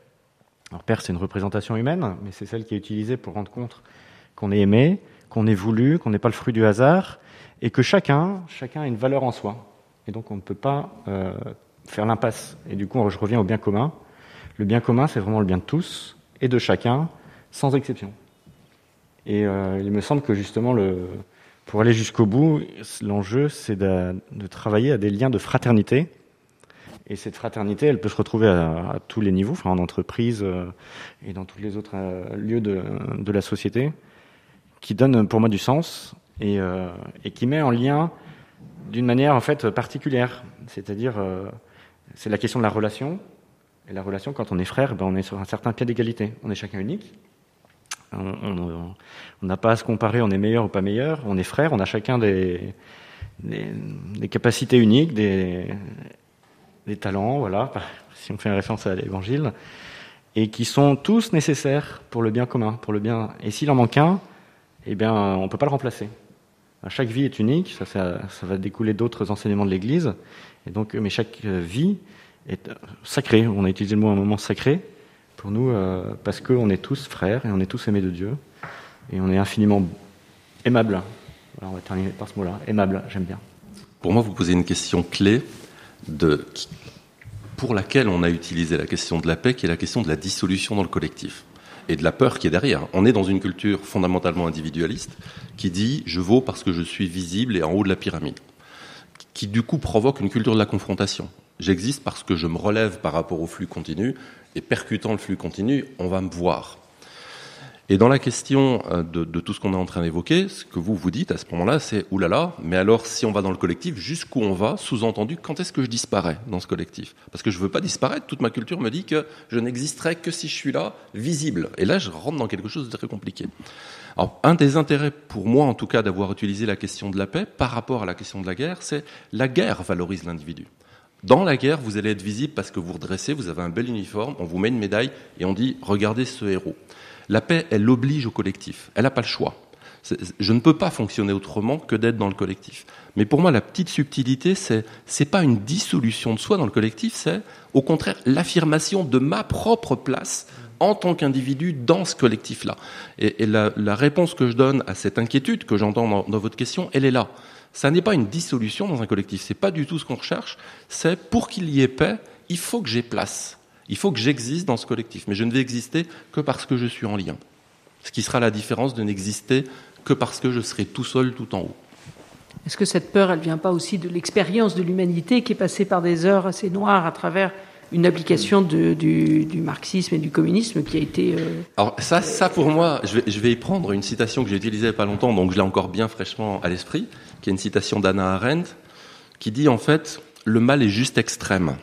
Alors Père, c'est une représentation humaine, mais c'est celle qui est utilisée pour rendre compte qu'on est aimé, qu'on est voulu, qu'on n'est pas le fruit du hasard, et que chacun, chacun a une valeur en soi. Et donc on ne peut pas euh, faire l'impasse. Et du coup, je reviens au bien commun. Le bien commun, c'est vraiment le bien de tous et de chacun, sans exception. Et euh, il me semble que justement, le, pour aller jusqu'au bout, l'enjeu, c'est de, de, travailler à des liens de fraternité. Et cette fraternité, elle peut se retrouver à, tous les niveaux, enfin en entreprise euh, et dans tous les autres euh, lieux de, de, la société, qui donne pour moi du sens et, et qui met en lien d'une manière en fait particulière. C'est-à-dire, c'est la question de la relation. Et la relation, quand on est frère, ben on est sur un certain pied d'égalité. On est chacun unique, on n'a pas à se comparer, on est meilleur ou pas meilleur, on est frères, on a chacun des, capacités uniques, des, talents, voilà, si on fait référence à l'évangile, et qui sont tous nécessaires pour le bien commun, pour le bien. Et s'il en manque un, eh bien, on ne peut pas le remplacer. Chaque vie est unique, ça, va découler d'autres enseignements de l'Église, et donc, mais chaque vie est sacrée. On a utilisé le mot un moment sacré, pour nous euh, parce qu'on est tous frères et on est tous aimés de Dieu et on est infiniment aimable. on va terminer par ce mot-là, aimable, j'aime bien. Pour moi, vous posez une question clé de, pour laquelle on a utilisé la question de la paix, qui est la question de la dissolution dans le collectif et de la peur qui est derrière. On est dans une culture fondamentalement individualiste qui dit je vaux parce que je suis visible et en haut de la pyramide, qui du coup provoque une culture de la confrontation. J'existe parce que je me relève par rapport au flux continu et percutant le flux continu, on va me voir. Et dans la question euh, de, tout ce qu'on est en train d'évoquer, ce que vous vous dites à ce moment-là, c'est oulala, mais alors si on va dans le collectif, jusqu'où on va Sous-entendu, quand est-ce que je disparais dans ce collectif? Parce que je ne veux pas disparaître. Toute ma culture me dit que je n'existerai que si je suis là, visible. Et là, je rentre dans quelque chose de très compliqué. Alors, un des intérêts pour moi, en tout cas, d'avoir utilisé la question de la paix par rapport à la question de la guerre, c'est la guerre valorise l'individu. Dans la guerre, vous allez être visible parce que vous redressez, vous avez un bel uniforme, on vous met une médaille et on dit regardez ce héros. La paix, elle oblige au collectif. Elle n'a pas le choix. Je ne peux pas fonctionner autrement que d'être dans le collectif. Mais pour moi, la petite subtilité, c'est c'est pas une dissolution de soi dans le collectif, c'est au contraire l'affirmation de ma propre place en tant qu'individu dans ce collectif-là. Et, la, réponse que je donne à cette inquiétude que j'entends dans, votre question, elle est là. Ça n'est pas une dissolution dans un collectif, c'est pas du tout ce qu'on recherche. C'est pour qu'il y ait paix, il faut que j'ai place, il faut que j'existe dans ce collectif. Mais je ne vais exister que parce que je suis en lien. Ce qui sera la différence de n'exister que parce que je serai tout seul tout en haut. Est-ce que cette peur, elle vient pas aussi de l'expérience de l'humanité qui est passée par des heures assez noires à travers une application du, marxisme et du communisme qui a été. Euh, Alors ça, ça pour moi, je vais, je vais y prendre une citation que j'ai utilisée il n'y a pas longtemps, donc je l'ai encore bien fraîchement à l'esprit, qui est une citation d'Anna Arendt, qui dit en fait le mal est juste extrême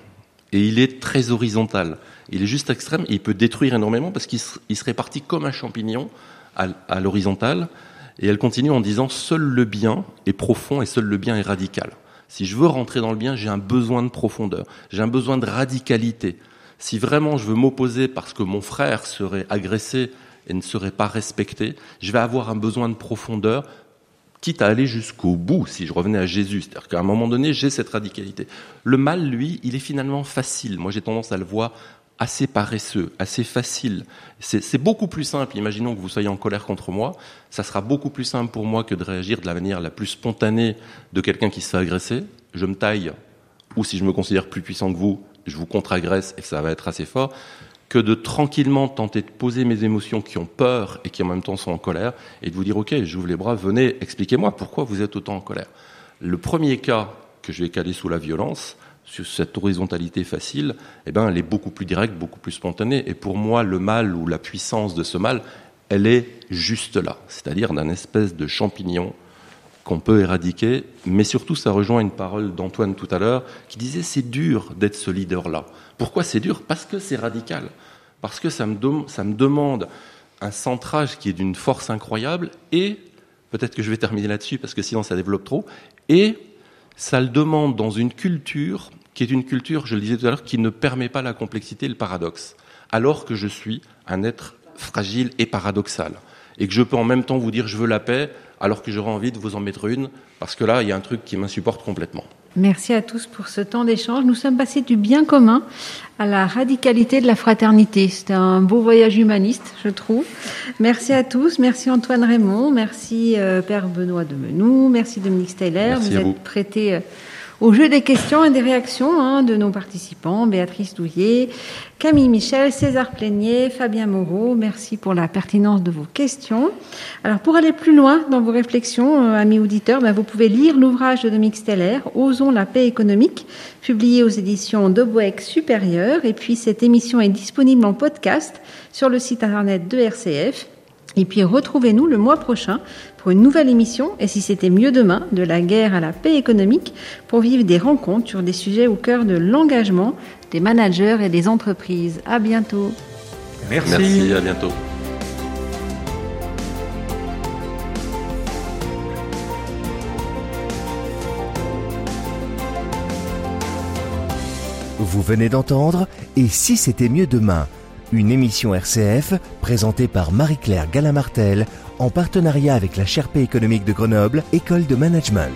et il est très horizontal. Il est juste extrême et il peut détruire énormément parce qu'il se répartit comme un champignon à l'horizontale et elle continue en disant seul le bien est profond et seul le bien est radical. Si je veux rentrer dans le bien, j'ai un besoin de profondeur, j'ai un besoin de radicalité. Si vraiment je veux m'opposer parce que mon frère serait agressé et ne serait pas respecté, je vais avoir un besoin de profondeur, quitte à aller jusqu'au bout, si je revenais à Jésus. C'est-à-dire qu'à un moment donné, j'ai cette radicalité. Le mal, lui, il est finalement facile. Moi, j'ai tendance à le voir assez paresseux, assez facile. C'est beaucoup plus simple, imaginons que vous soyez en colère contre moi, ça sera beaucoup plus simple pour moi que de réagir de la manière la plus spontanée de quelqu'un qui se fait agresser. Je me taille, ou si je me considère plus puissant que vous, je vous contre-agresse et ça va être assez fort, que de tranquillement tenter de poser mes émotions qui ont peur et qui en même temps sont en colère, et de vous dire, OK, j'ouvre les bras, venez, expliquez-moi pourquoi vous êtes autant en colère. Le premier cas que je vais caler sous la violence, sur cette horizontalité facile, eh ben, elle est beaucoup plus directe, beaucoup plus spontanée. Et pour moi, le mal ou la puissance de ce mal, elle est juste là, c'est-à-dire d'un espèce de champignon qu'on peut éradiquer. Mais surtout, ça rejoint une parole d'Antoine tout à l'heure qui disait c'est dur d'être ce leader-là. Pourquoi c'est dur? Parce que c'est radical. Parce que ça me, demande un centrage qui est d'une force incroyable et, peut-être que je vais terminer là-dessus parce que sinon ça développe trop, et ça le demande dans une culture qui est une culture, je le disais tout à l'heure, qui ne permet pas la complexité et le paradoxe, alors que je suis un être fragile et paradoxal, et que je peux en même temps vous dire je veux la paix, alors que j'aurais envie de vous en mettre une, parce que là, il y a un truc qui m'insupporte complètement. Merci à tous pour ce temps d'échange. Nous sommes passés du bien commun à la radicalité de la fraternité. C'était un beau voyage humaniste, je trouve. Merci à tous. Merci Antoine Raymond. Merci euh, Père Benoît de Menou. Merci Dominique Steyler. vous, vous êtes prêté euh, au jeu des questions et des réactions hein, de nos participants, Béatrice Douillet, Camille Michel, César Plénier, Fabien Moreau. Merci pour la pertinence de vos questions. Alors pour aller plus loin dans vos réflexions, euh, amis auditeurs, ben, vous pouvez lire l'ouvrage de Dominique Steller, Osons la paix économique, publié aux éditions d'Oboec Supérieur. Et puis cette émission est disponible en podcast sur le site internet de RCF. Et puis retrouvez-nous le mois prochain une nouvelle émission, et si c'était mieux demain, de la guerre à la paix économique, pour vivre des rencontres sur des sujets au cœur de l'engagement des managers et des entreprises. À bientôt. Merci. Merci, à bientôt. Vous venez d'entendre Et si c'était mieux demain Une émission RCF présentée par Marie-Claire Galamartel en partenariat avec la Sherpa économique de Grenoble, école de management.